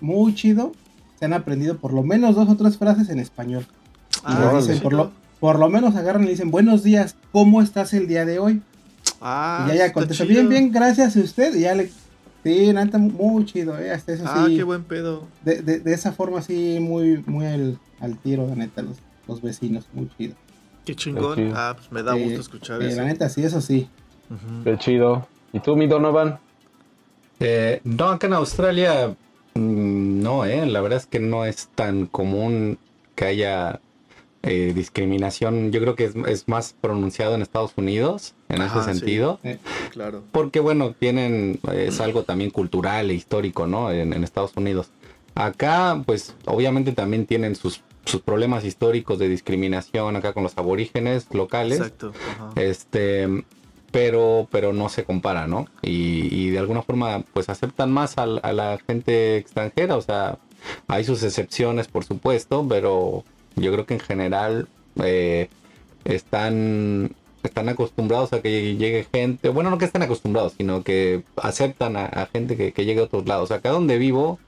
muy chido, se han aprendido por lo menos dos o tres frases en español. Ah, dicen, por lo, por lo menos agarran y le dicen, buenos días, ¿cómo estás el día de hoy? Ah, y ya, ya contesta, bien, bien, gracias a usted. Y ya le, sí, neta, muy chido, eh, hasta eso ah, qué buen pedo. De, de, de, esa forma así, muy, muy al, al tiro, la neta, los, los, vecinos, muy chido. Qué chingón, ah, pues me da gusto escuchar eso. La neta, sí, eso sí. Qué chido. ¿Y tú, mi Donovan? Eh, no, acá en Australia, mm, no, eh, la verdad es que no es tan común que haya eh, discriminación, yo creo que es, más pronunciado en Estados Unidos, en ese sentido. claro. Porque, bueno, tienen, es algo también cultural e histórico, ¿no? En, Estados Unidos. Acá, pues, obviamente también tienen sus, sus problemas históricos de discriminación acá con los aborígenes locales. Exacto. Este, pero, pero no se compara, ¿no? Y, de alguna forma, pues aceptan más a, a, la gente extranjera, o sea, hay sus excepciones, por supuesto, pero yo creo que en general eh, están, están acostumbrados a que llegue gente, bueno, no que estén acostumbrados, sino que aceptan a, gente que, llegue a otros lados. Acá donde vivo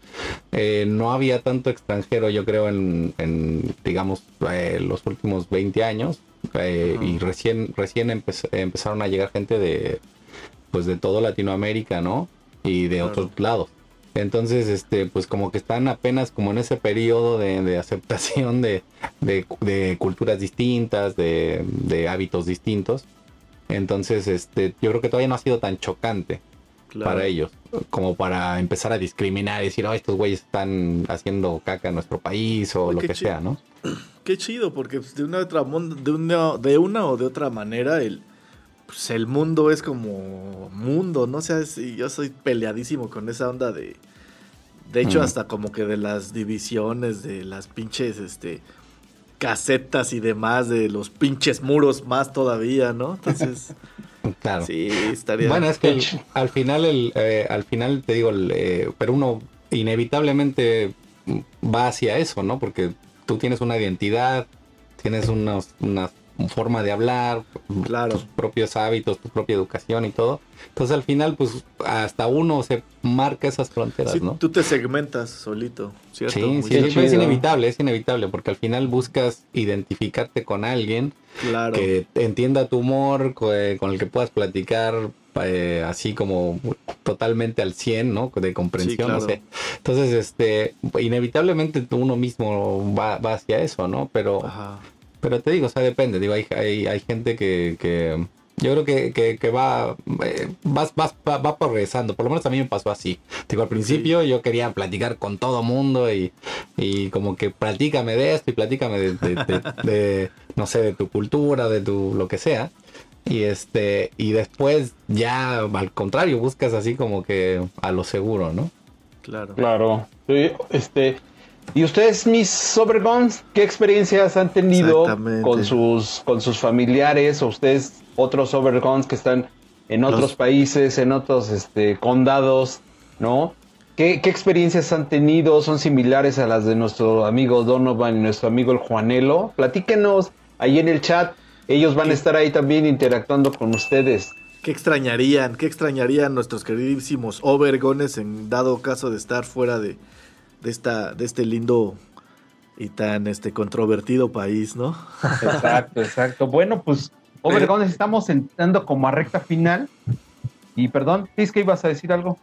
eh, no había tanto extranjero, yo creo, en, digamos, eh, los últimos 20 años. Y recién, recién empezaron a llegar gente de, pues de todo Latinoamérica, ¿no? Y de otros lados. Entonces, este, pues como que están apenas como en ese periodo de, aceptación de, culturas distintas, de, hábitos distintos. Entonces, este, yo creo que todavía no ha sido tan chocante para ellos, como para empezar a discriminar y decir, oh, estos güeyes están haciendo caca en nuestro país o lo que sea, ¿no? Qué chido, porque pues, de una, otra, de, una, de una o de otra manera el, pues el mundo es como mundo, no sé, si yo soy peleadísimo con esa onda de de hecho, hasta como que de las divisiones, de las pinches, este, casetas y demás, de los pinches muros más todavía, ¿no? Entonces... Claro. Sí, estaría. Bueno, es que al final, el, eh, al final te digo, eh, pero uno inevitablemente va hacia eso, ¿no? Porque tú tienes una identidad, tienes unos, unas forma de hablar, tus propios hábitos, tu propia educación y todo. Entonces al final, pues hasta uno se marca esas fronteras, ¿no? Tú te segmentas solito, ¿cierto? Sí, sí, es inevitable, es inevitable, porque al final buscas identificarte con alguien que entienda tu humor, con el que puedas platicar eh, así como totalmente al 100, ¿no? De comprensión, no sé. Entonces, este, inevitablemente uno mismo va, va hacia eso, ¿no? Pero... Pero te digo, o sea, depende. Digo, hay, hay, hay gente que, que, yo creo que, que, va, eh, va, va, va, progresando. Por lo menos a mí me pasó así. Digo, al principio yo quería platicar con todo mundo y, y como que platícame de esto y platícame de, de, no sé, de tu cultura, de tu lo que sea. Y este, y después ya al contrario, buscas así como que a lo seguro, ¿no? Claro. Claro. Este, ¿Y ustedes, mis Overguns, qué experiencias han tenido con sus, con sus familiares o ustedes, otros Overguns que están en otros países, en otros este, condados, ¿no? ¿Qué, ¿Qué, experiencias han tenido? ¿Son similares a las de nuestro amigo Donovan y nuestro amigo el Juanelo? Platíquenos ahí en el chat. Ellos van a estar ahí también interactuando con ustedes. ¿Qué extrañarían? ¿Qué extrañarían nuestros queridísimos Overgones en dado caso de estar fuera de, de, esta, de este lindo y tan este controvertido país, ¿no? Exacto, exacto. Bueno, pues, Obregón, estamos entrando como a recta final. Y perdón, ¿es que ibas a decir algo?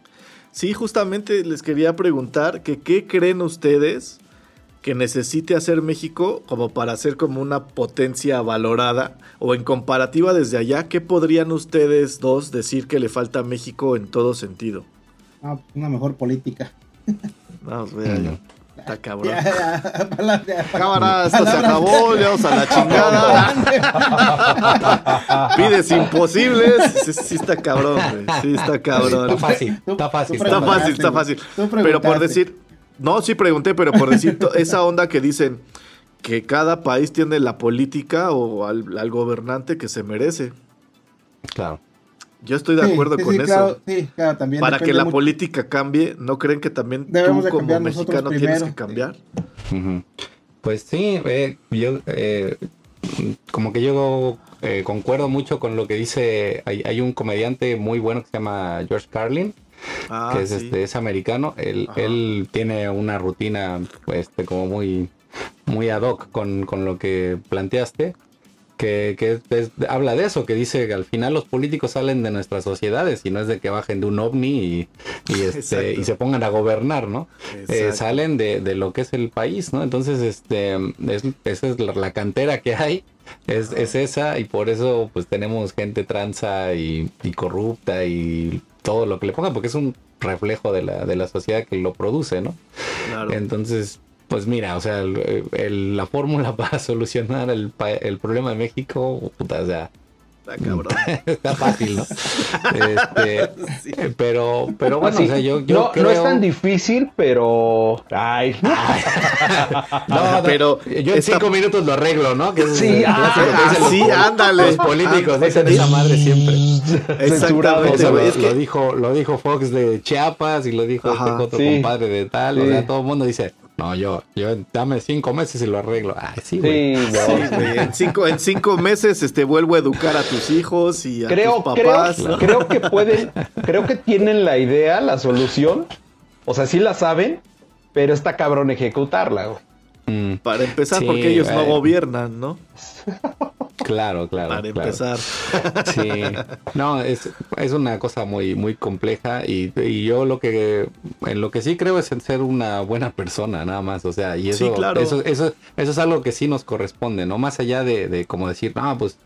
Sí, justamente les quería preguntar que qué creen ustedes que necesite hacer México como para ser como una potencia valorada? O en comparativa desde allá, ¿qué podrían ustedes dos decir que le falta a México en todo sentido? Ah, una mejor política. Vamos, vea yo. Está cabrón. Cámara, esto se acabó, le vamos a la chingada. Pides imposibles. Sí, sí, está cabrón, güey. Sí, está cabrón. Está fácil, está fácil. Está fácil, está fácil. Pero por decir, no, sí pregunté, pero por decir esa onda que dicen que cada país tiene la política o al, al gobernante que se merece. Claro. Yo estoy de acuerdo con eso. sí, claro, también Para que la política cambie, ¿no creen que también tú como mexicano tienes que cambiar? Pues sí, eh, yo eh, como que yo eh, concuerdo mucho con lo que dice, hay, un comediante muy bueno que se llama George Carlin, ah, que es, este, es americano, él, él, tiene una rutina este, como muy, muy ad hoc con, con lo que planteaste que, habla de eso, que dice que al final los políticos salen de nuestras sociedades y no es de que bajen de un ovni y, este, y se pongan a gobernar, ¿no? Eh, salen de, lo que es el país, ¿no? Entonces, este, esa es la, cantera que hay, es, esa y por eso pues tenemos gente transa y, corrupta y todo lo que le pongan, porque es un reflejo de la, de la sociedad que lo produce, ¿no? Entonces, pues mira, o sea, la fórmula para solucionar el, el, problema de México, puta, o sea, Está cabrón. Está fácil, ¿no? Este, Pero, pero bueno, o sea, yo, yo no, creo... no, es tan difícil, pero. Ay. no, pero. Yo en cinco minutos lo arreglo, ¿no? Que sí, ah, sí, ándale. Los políticos dicen esa madre siempre. Exactamente. Lo, es que... lo, dijo, lo dijo Fox de Chiapas y lo dijo este otro compadre de tal. O sea, todo el mundo dice no, yo, yo dame cinco meses y lo arreglo. Ay, sí, güey. En, cinco, en cinco meses este, vuelvo a educar a tus hijos y a tus papás. Creo, creo que pueden, creo que tienen la idea, la solución. O sea, sí la saben, pero está cabrón ejecutarla, güey. Mm. Para empezar, porque ellos no gobiernan, ¿no? Claro, claro. Para empezar. Sí. No, es, una cosa muy, muy compleja y, yo lo que, en lo que sí creo es en ser una buena persona, nada más. O sea, y eso, eso, eso, es algo que sí nos corresponde, ¿no? Más allá de, como decir, no, pues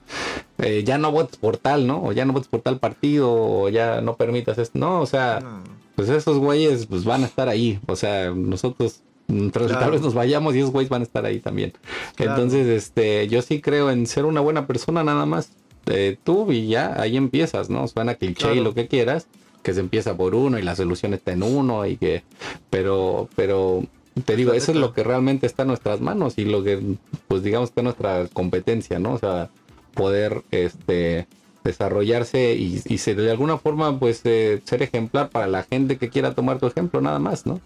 eh, ya no votes por tal, ¿no? O ya no votes por tal partido, o ya no permitas esto. No, o sea, pues esos güeyes pues van a estar ahí. O sea, nosotros tal vez nos vayamos y esos güeyes van a estar ahí también. Entonces, este, yo sí creo en ser una buena persona nada más. Eh, tú y ya, ahí empiezas, ¿no? Suena cliché y lo que quieras, que se empieza por uno y la solución está en uno y que, pero, pero te digo, eso es lo que realmente está en nuestras manos y lo que, pues digamos que es nuestra competencia, ¿no? O sea, poder, este, desarrollarse y, y ser, de alguna forma, pues, eh, ser ejemplar para la gente que quiera tomar tu ejemplo, nada más, ¿no?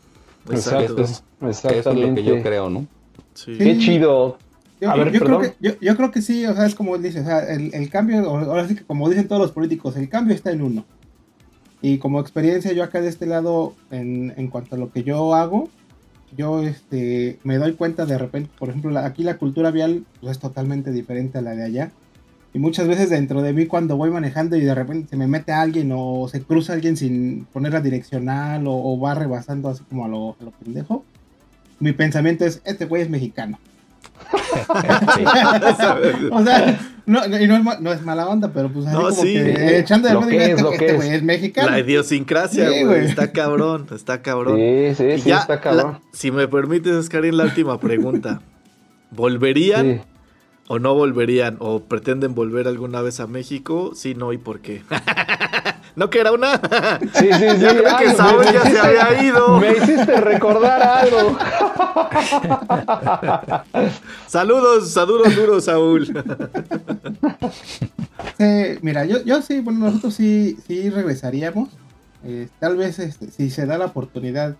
Exacto. Eso es, lo que yo creo, ¿no? Sí. Qué chido. Yo, creo que, yo, creo que sí, o sea, es como él dice, o sea, el, cambio, ahora sí que como dicen todos los políticos, el cambio está en uno. Y como experiencia, yo acá de este lado, en, en cuanto a lo que yo hago, yo este, me doy cuenta de repente, por ejemplo, aquí la cultura vial pues, es totalmente diferente a la de allá. Y muchas veces dentro de mí cuando voy manejando y de repente se me mete alguien o se cruza alguien sin poner la direccional o, va rebasando así como a lo, a lo, pendejo, mi pensamiento es, este güey es mexicano. o sea, no, y no es, no es, mala onda, pero pues así como que echando de lo que es, lo este, güey es mexicano. La idiosincrasia, güey, está cabrón, está cabrón. Sí, sí, sí, está cabrón. si me permites, Oscarín, la última pregunta. ¿Volverían o no volverían o pretenden volver alguna vez a México, sí, no y por qué. ¿No que era una? Sí, sí, sí. Yo creo que Saúl ya se había ido. Me hiciste recordar algo. saludos, saludos duros, Saúl. Sí, mira, yo, yo sí, bueno, nosotros sí, sí regresaríamos. Eh, tal vez este, si se da la oportunidad,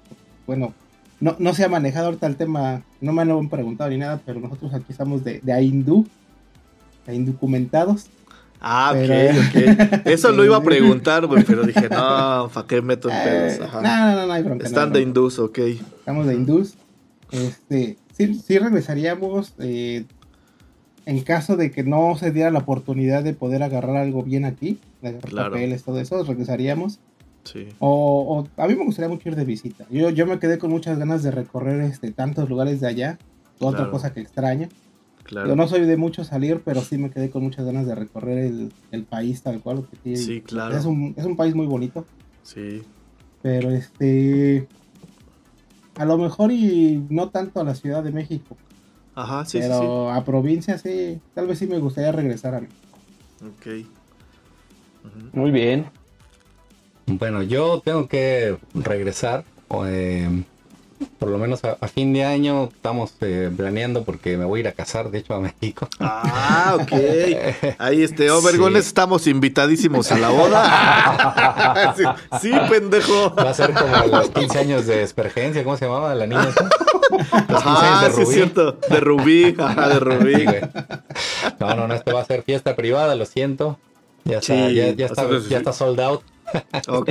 bueno, no, no se ha manejado ahorita el tema, no me lo han preguntado ni nada, pero nosotros aquí estamos de, de hindú, de indocumentados. Ah, ok, Eso lo iba a preguntar, güey, pero dije, no, ¿para qué meto en pedos? Eh, no, no, no, no hay bronca. Están de hindús, ok. Estamos de hindús. Este, sí, sí regresaríamos eh, en caso de que no se diera la oportunidad de poder agarrar algo bien aquí, de agarrar papeles, todo eso, regresaríamos. Sí. O, a mí me gustaría mucho ir de visita. Yo, yo me quedé con muchas ganas de recorrer este, tantos lugares de allá. Otra cosa que extraño. Yo no soy de mucho salir, pero sí me quedé con muchas ganas de recorrer el, país tal cual. sí, claro. Es un, es un país muy bonito. Sí. Pero este. A lo mejor y no tanto a la Ciudad de México. Ajá, sí, Pero a provincia sí, tal vez sí me gustaría regresar a mí. Ok. Muy bien. Bueno, yo tengo que regresar. Eh, por lo menos a, fin de año estamos eh, planeando porque me voy a ir a casar, de hecho, a México. Ah, ok. Ahí este, Obergones, estamos invitadísimos a la boda. sí, pendejo. Va a ser como los 15 años de espergencia, ¿cómo se llamaba la niña? ah, sí, es cierto. De Rubí, de Rubí. no, no, no, esto va a ser fiesta privada, lo siento. Ya está, ya, está, ya está sold out. Ok.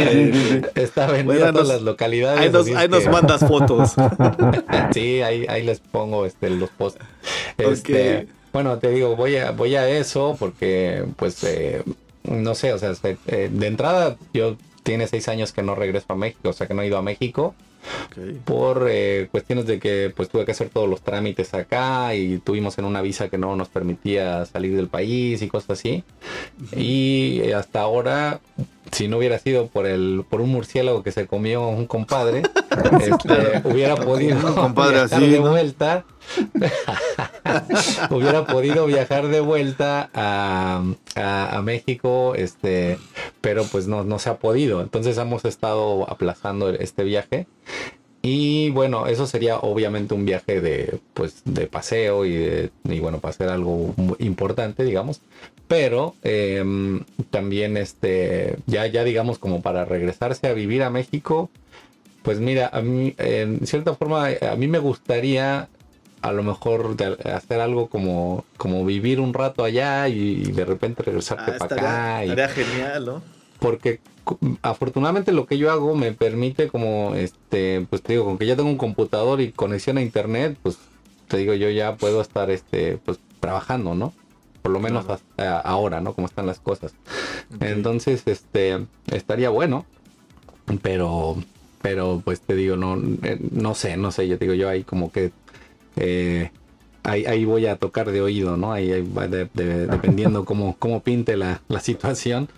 Está vendiendo en las localidades. Ahí nos, ahí nos mandas fotos. sí, ahí, ahí les pongo este, los posts. Este, Bueno, te digo, voy a, voy a eso porque, pues, eh, no sé, o sea, eh, de entrada yo tiene seis años que no regreso a México, o sea, que no he ido a México. Por eh, cuestiones de que pues tuve que hacer todos los trámites acá y tuvimos en una visa que no nos permitía salir del país y cosas así. Y hasta ahora si no hubiera sido por el por un murciélago que se comió un compadre, este, hubiera podido un compadre así, de vuelta. hubiera podido viajar de vuelta a, a, México, este, pero pues no, no se ha podido. Entonces hemos estado aplazando este viaje. Y bueno, eso sería obviamente un viaje de, pues, de paseo y, y bueno, para hacer algo importante, digamos. Pero em, también, este, ya, ya digamos, como para regresarse a vivir a México, pues mira, a mí, en cierta forma, a mí me gustaría a lo mejor hacer algo como, como vivir un rato allá y, de repente regresarte ah, para acá. Estaría genial, ¿no? Porque afortunadamente lo que yo hago me permite como, este, pues te digo, con que ya tengo un computador y conexión a internet, pues te digo, yo ya puedo estar, este, pues trabajando, ¿no? Por lo menos hasta ahora, ¿no? Como están las cosas. Entonces, este, estaría bueno, pero, pero pues te digo, no, eh, no sé, no sé, yo digo, yo ahí como que eh, ahí, voy a tocar de oído, ¿no? Ahí, va dependiendo cómo, cómo pinte la, situación.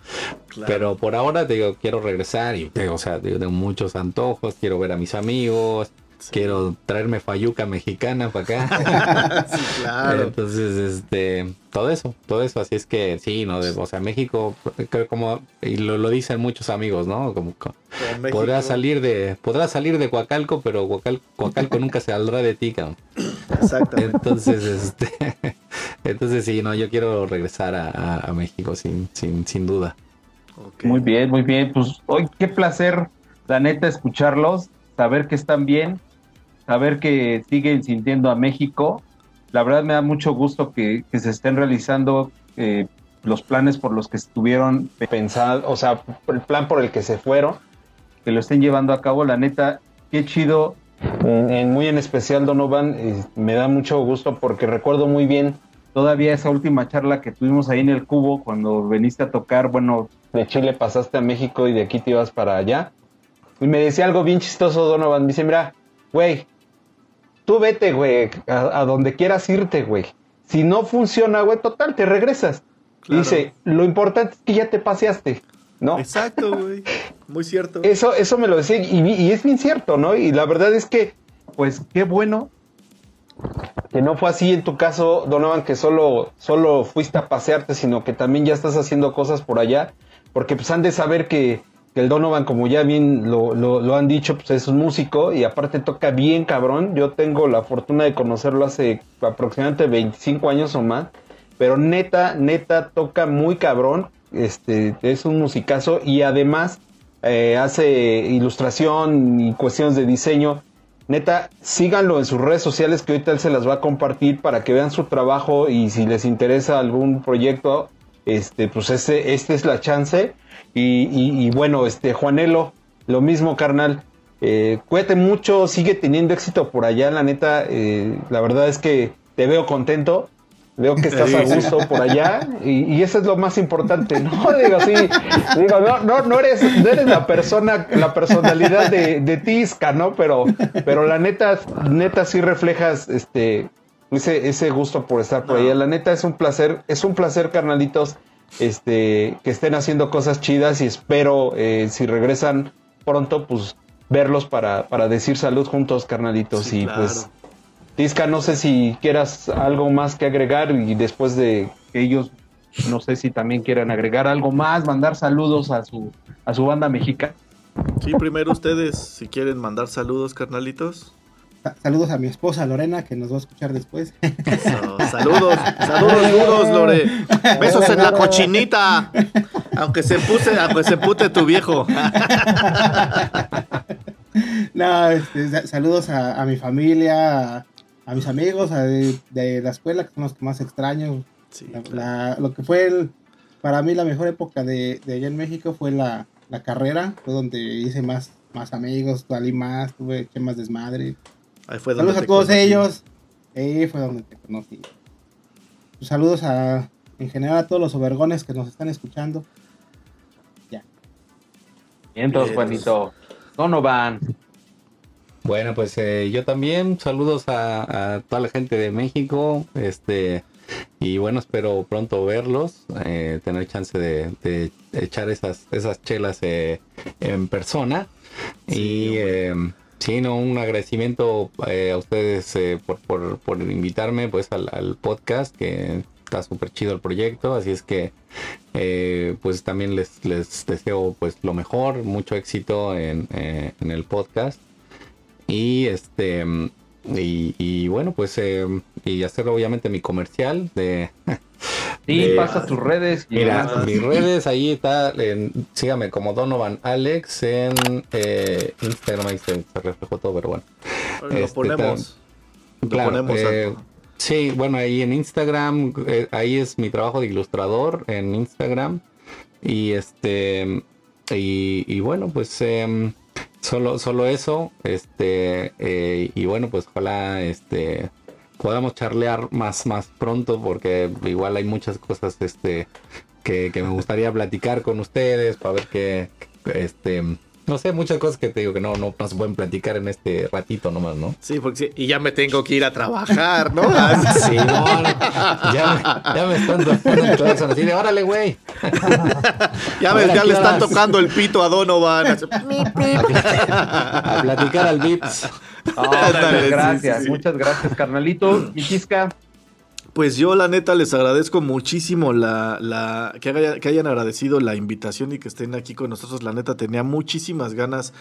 Pero por ahora, te digo, quiero regresar y, o sea, tengo muchos antojos, quiero ver a mis amigos, quiero traerme fayuca mexicana para acá. sí, claro. Entonces, este, todo eso, todo eso, así es que sí, ¿no? o sea, México, creo como, y lo, dicen muchos amigos, ¿no? Como, podrá salir de, podrá salir de Coacalco, pero Coacalco, nunca se saldrá de ti, cabrón. Exactamente. Entonces, este, entonces sí, no, yo quiero regresar a, México sin, sin, sin duda. Muy bien, muy bien. Pues hoy qué placer, la neta, escucharlos, saber que están bien saber que siguen sintiendo a México. La verdad me da mucho gusto que, se estén realizando eh, los planes por los que estuvieron pensados, o sea, el plan por el que se fueron, que lo estén llevando a cabo. La neta, qué chido. Muy en especial, Donovan, eh, me da mucho gusto porque recuerdo muy bien todavía esa última charla que tuvimos ahí en el Cubo cuando veniste a tocar, bueno, de Chile pasaste a México y de aquí te ibas para allá. Y me decía algo bien chistoso, Donovan. Me dice, mira, güey, Tú vete, güey, a, donde quieras irte, güey. Si no funciona, güey, total, te regresas. Dice, lo importante es que ya te paseaste, ¿no? Exacto, güey. Muy cierto. Eso, eso me lo decía, y, es bien cierto, ¿no? Y la verdad es que, pues, qué bueno que no fue así en tu caso, Donovan, que solo, solo fuiste a pasearte, sino que también ya estás haciendo cosas por allá, porque pues han de saber que el Donovan, como ya bien lo, lo, han dicho, pues es un músico y aparte toca bien cabrón. Yo tengo la fortuna de conocerlo hace aproximadamente 25 años o más, pero neta, neta toca muy cabrón. Este, es un musicazo y además eh, hace ilustración y cuestiones de diseño. Neta, síganlo en sus redes sociales que ahorita él se las va a compartir para que vean su trabajo y si les interesa algún proyecto, este, pues ese, esta es la chance y, bueno, este Juanelo, lo mismo, carnal. Eh, cuídate mucho, sigue teniendo éxito por allá, la neta. Eh, la verdad es que te veo contento. Veo que estás a gusto por allá y, eso es lo más importante, ¿no? Digo, sí, digo, no, no, no eres, no eres la persona, la personalidad de, de Tisca, ¿no? Pero, pero la neta, neta sí reflejas este ese, ese gusto por estar por allá. La neta es un placer, es un placer, carnalitos, este, que estén haciendo cosas chidas y espero eh, si regresan pronto, pues verlos para, para decir salud juntos, carnalitos. y pues Tisca, no sé si quieras algo más que agregar y después de que ellos, no sé si también quieran agregar algo más, mandar saludos a su, a su banda mexicana. Sí, primero ustedes, si quieren mandar saludos, carnalitos. Saludos a mi esposa Lorena, que nos va a escuchar después. saludos, saludos duros, Lore. Besos en la cochinita. Aunque se puse, aunque se pute tu viejo. No, este, saludos a, mi familia, a mis amigos de, la escuela, que son los que más extraño. lo que fue el, para mí la mejor época de, allá en México fue la, carrera, fue donde hice más, más amigos, salí más, tuve más desmadre. Ahí fue donde saludos a todos ellos. Ahí fue donde te conocí. Pues saludos a, en general a todos los overgones que nos están escuchando. Ya. Entonces, Juanito. Donovan. Bueno, pues eh, yo también saludos a, toda la gente de México, este y bueno, espero pronto verlos, eh, tener chance de, echar esas esas chelas eh, en persona y sí, no, un agradecimiento a ustedes por, por, invitarme pues al, podcast que está súper chido el proyecto, así es que pues también les, les deseo pues lo mejor, mucho éxito en, en el podcast. Y este y, bueno, pues eh, y hacer obviamente mi comercial de Sí, pasa tus redes. Mira, mis redes ahí está, sígame como Donovan Alex en eh, Instagram, ahí se, reflejó todo, pero bueno. Lo este, ponemos. lo ponemos eh, sí, bueno, ahí en Instagram, eh, ahí es mi trabajo de ilustrador en Instagram. Y este, y, y bueno, pues em, Solo, solo eso, este, eh, y bueno, pues ojalá este podamos charlear más, más pronto, porque igual hay muchas cosas este que, que me gustaría platicar con ustedes para ver qué este no sé, muchas cosas que te digo que no, no, no se pueden platicar en este ratito nomás, ¿no? Sí, porque sí, y ya me tengo que ir a trabajar, ¿no? sí, no, ya, me, ya me están poniendo el claxon así de, órale, güey. ya, me, ya le están tocando el pito a Donovan. a platicar al Vips. gracias, muchas gracias, carnalito. Michisca. Pues yo la neta les agradezco muchísimo la, la que, que, hayan agradecido la invitación y que estén aquí con nosotros. La neta tenía muchísimas ganas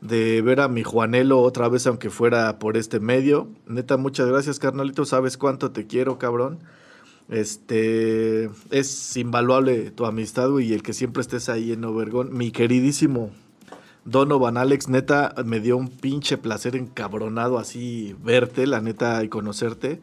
de ver a mi Juanelo otra vez, aunque fuera por este medio. Neta, muchas gracias, carnalito. Sabes cuánto te quiero, cabrón. Este es invaluable tu amistad, y el que siempre estés ahí en Obergón. Mi queridísimo Donovan Alex, neta, me dio un pinche placer encabronado así verte, la neta, y conocerte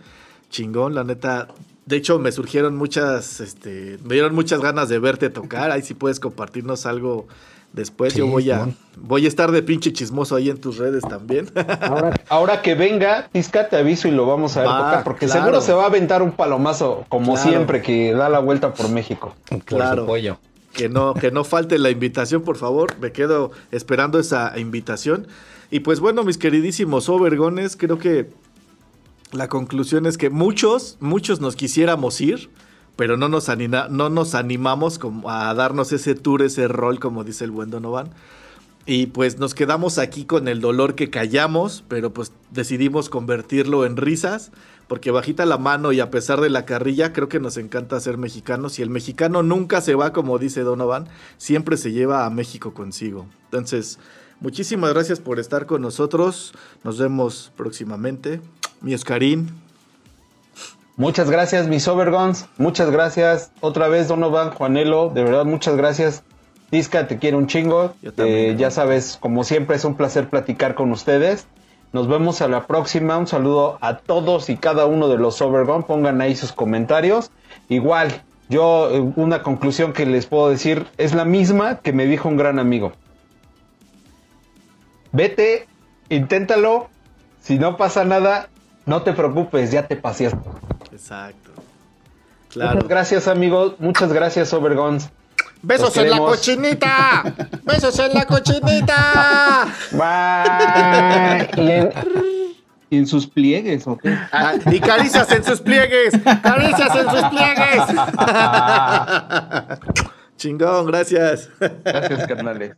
chingón, la neta. De hecho, me surgieron muchas, este, me dieron muchas ganas de verte tocar. Ahí si puedes compartirnos algo después. Yo voy a, voy a estar de pinche chismoso ahí en tus redes también. Ahora, que venga, Tisca, te aviso y lo vamos a ver tocar, porque seguro se va a aventar un palomazo, como siempre, que da la vuelta por México. Claro. Por que no, que no falte la invitación, por favor. Me quedo esperando esa invitación. Y pues bueno, mis queridísimos Overgones, creo que la conclusión es que muchos, muchos nos quisiéramos ir, pero no nos, no nos animamos a darnos ese tour, ese rol, como dice el buen Donovan. Y pues nos quedamos aquí con el dolor que callamos, pero pues decidimos convertirlo en risas, porque bajita la mano y a pesar de la carrilla, creo que nos encanta ser mexicanos y el mexicano nunca se va, como dice Donovan, siempre se lleva a México consigo. Entonces, muchísimas gracias por estar con nosotros, nos vemos próximamente mi Oscarín. Muchas gracias, mis Overguns. Muchas gracias. Otra vez, Donovan, Juanelo. De verdad, muchas gracias. Tisca, te quiero un chingo. Eh, ya sabes, como siempre, es un placer platicar con ustedes. Nos vemos a la próxima. Un saludo a todos y cada uno de los Overguns. Pongan ahí sus comentarios. Igual, yo, eh, una conclusión que les puedo decir es la misma que me dijo un gran amigo. Vete, inténtalo. Si no pasa nada, no te preocupes, ya te paseaste. Exacto. Muchas gracias, amigos. Muchas gracias, Overgons. ¡Besos en la cochinita! ¡Besos en la cochinita! Bye. ¿Y en, sus pliegues o qué? Ah, y caricias en sus pliegues. Caricias en sus pliegues. Chingón, gracias. Gracias, carnales.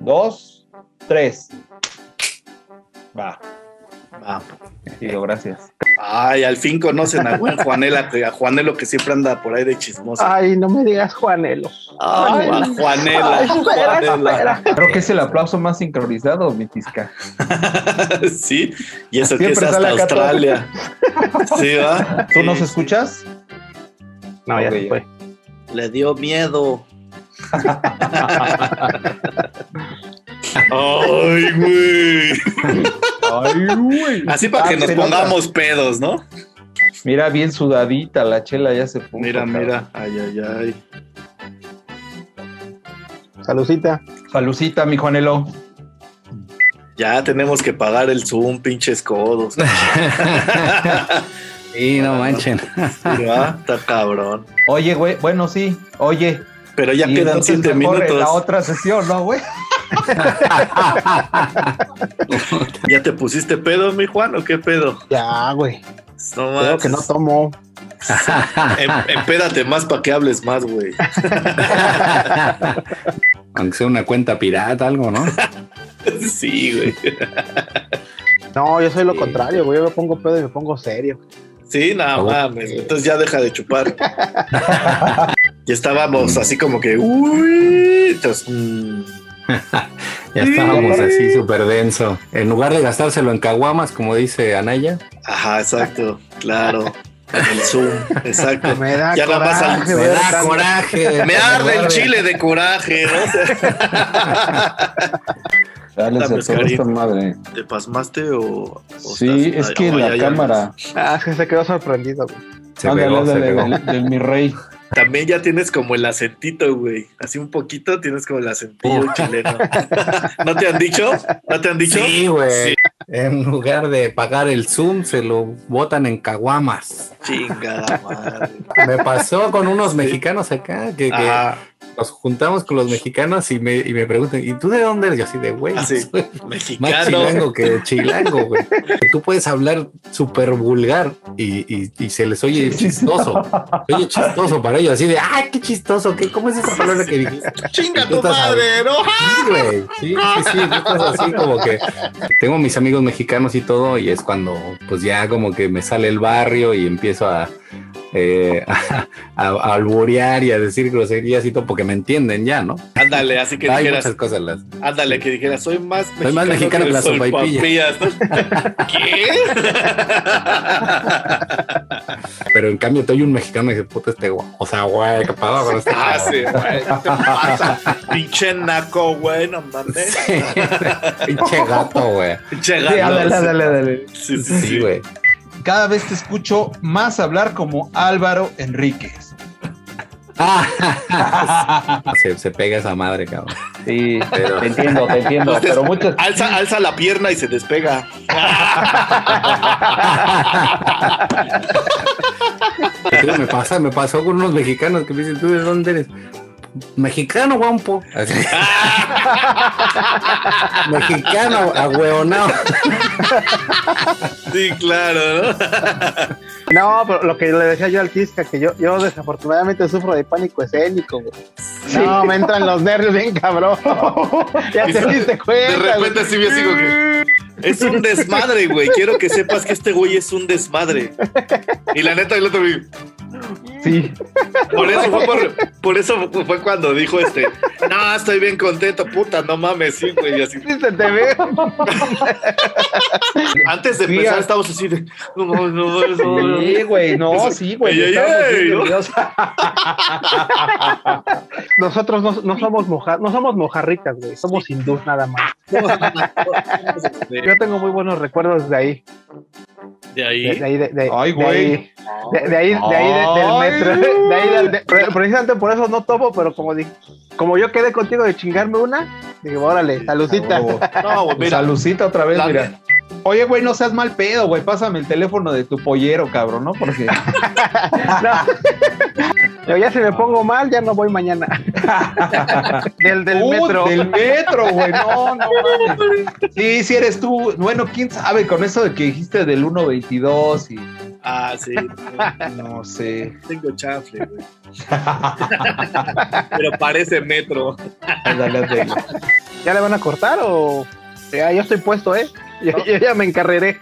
dos, tres. Va. Va. Digo, gracias. Ay, al fin conocen a buen Juanela, a Juanelo que siempre anda por ahí de chismoso. Ay, no me digas Juanelo. Ay, Juanela. Juanela. Creo que es el aplauso más sincronizado, mi tisca. sí, y eso que es hasta Australia. sí, va. ¿Tú nos escuchas? No, ya se fue. Le dio miedo. Ay, güey. Ay, güey. Así para que nos pongamos pedos, ¿no? Mira, bien sudadita la chela ya se puso. Mira, mira. Ay, ay, ay. Salucita. Salucita, mi Juanelo. Ya tenemos que pagar el Zoom, pinches codos. sí, no manchen. Está cabrón. Oye, güey, bueno, sí. Oye, pero ya quedan siete minutos. La otra sesión, ¿no, güey? ¿Ya te pusiste pedo, mi Juan, o qué pedo? Ya, güey. No Creo que no tomo. Em, empédate más para que hables más, güey. Aunque sea una cuenta pirata, algo, ¿no? sí, güey. No, yo soy lo contrario, güey. Yo me pongo pedo y me pongo serio. Sí, nada más. Entonces ya deja de chupar. Y estábamos así como que, uy, mm. ya estábamos así súper denso. En lugar de gastárselo en caguamas, como dice Anaya. Ajá, exacto, claro. El Zoom, exacto. Me da ya coraje, me da coraje. Me arde el chile de coraje, Dale, se madre. ¿Te pasmaste o.? sí, es que la cámara. Ah, se quedó sorprendido, güey. Se Del, mi rey. También ya tienes como el acentito, güey. Así un poquito tienes como el acentillo chileno. ¿No te han dicho? ¿No te han dicho? Sí, güey. En lugar de pagar el Zoom, se lo botan en caguamas. Chingada madre. Me pasó con unos mexicanos acá que, que nos juntamos con los mexicanos y me, y me preguntan, ¿y tú de dónde eres? Yo así de, güey, así, mexicano. Más chilango que chilango, güey. Tú puedes hablar súper vulgar y, y, se les oye chistoso. Se oye chistoso para ellos, así de, ¡ay, qué chistoso! ¿qué, ¿Cómo es esa palabra que dijiste? ¡Chinga tu madre! Sí, güey. Sí, sí, sí. Estás así como que tengo mis amigos mexicanos y todo y es cuando pues ya como que me sale el barrio y empiezo a eh, a, alborear y a decir groserías y todo, porque me entienden ya, ¿no? Ándale, así que Hay dijeras. Muchas cosas las... Ándale, que dijeras, soy más mexicano, soy más mexicano que, las sopaipillas. ¿Qué? Pero en cambio, estoy un mexicano y dice, puta, este güey. O sea, güey, qué pedo con este. Ah, sí, güey. ¿Qué te pasa? Pinche naco, güey, no mames. Pinche gato, güey. Pinche gato. Sí, ándale, dale, dale. Sí, sí, sí, güey cada vez te escucho más hablar como Álvaro Enríquez. se, se, pega esa madre, cabrón. Sí, te entiendo, te entiendo. pero muchas... alza, alza la pierna y se despega. me pasa, me pasó con unos mexicanos que me dicen, ¿tú de dónde eres? Mexicano, guampo. Mexicano, ahueonado. Sí, claro, ¿no? No, pero lo que le decía yo al Tisca, que yo, yo desafortunadamente sufro de pánico escénico, No, me entran los nervios bien cabrón. ya te diste cuenta. De repente sí me sigo que. Es un desmadre, güey. Quiero que sepas que este güey es un desmadre. Y la neta, el otro güey. Sí. por eso fue por, eso fue cuando dijo este, no, estoy bien contento, puta, no mames, sí, güey, y así. Sí, se te ve. Antes de empezar estábamos así de, no, no, no, Sí, güey, no, sí, güey. Nosotros no, no somos mojar, no somos mojarritas, güey, somos hindús nada más. Yo tengo muy buenos recuerdos de ahí. ¿De ahí? De, ahí, de, Ay, güey. De, ahí, de ahí del metro. De ahí precisamente por eso no tomo, pero como dije, como yo quedé contigo de chingarme una, dije, órale, saludita. No, mira, saludcita otra vez, mira. Oye, güey, no seas mal pedo, güey. Pásame el teléfono de tu pollero, cabrón, ¿no? Porque. no. Ya si me pongo mal, ya no voy mañana. del, del uh, metro. Del metro, güey. No, no Sí, sí eres tú. Bueno, quién sabe, con eso de que dijiste del 1.22 y. Ah, sí. No sé. Tengo chafle, güey. Pero parece metro. ¿Ya le van a cortar o.? Ya, yo estoy puesto, ¿eh? Yo, ya me encarreré.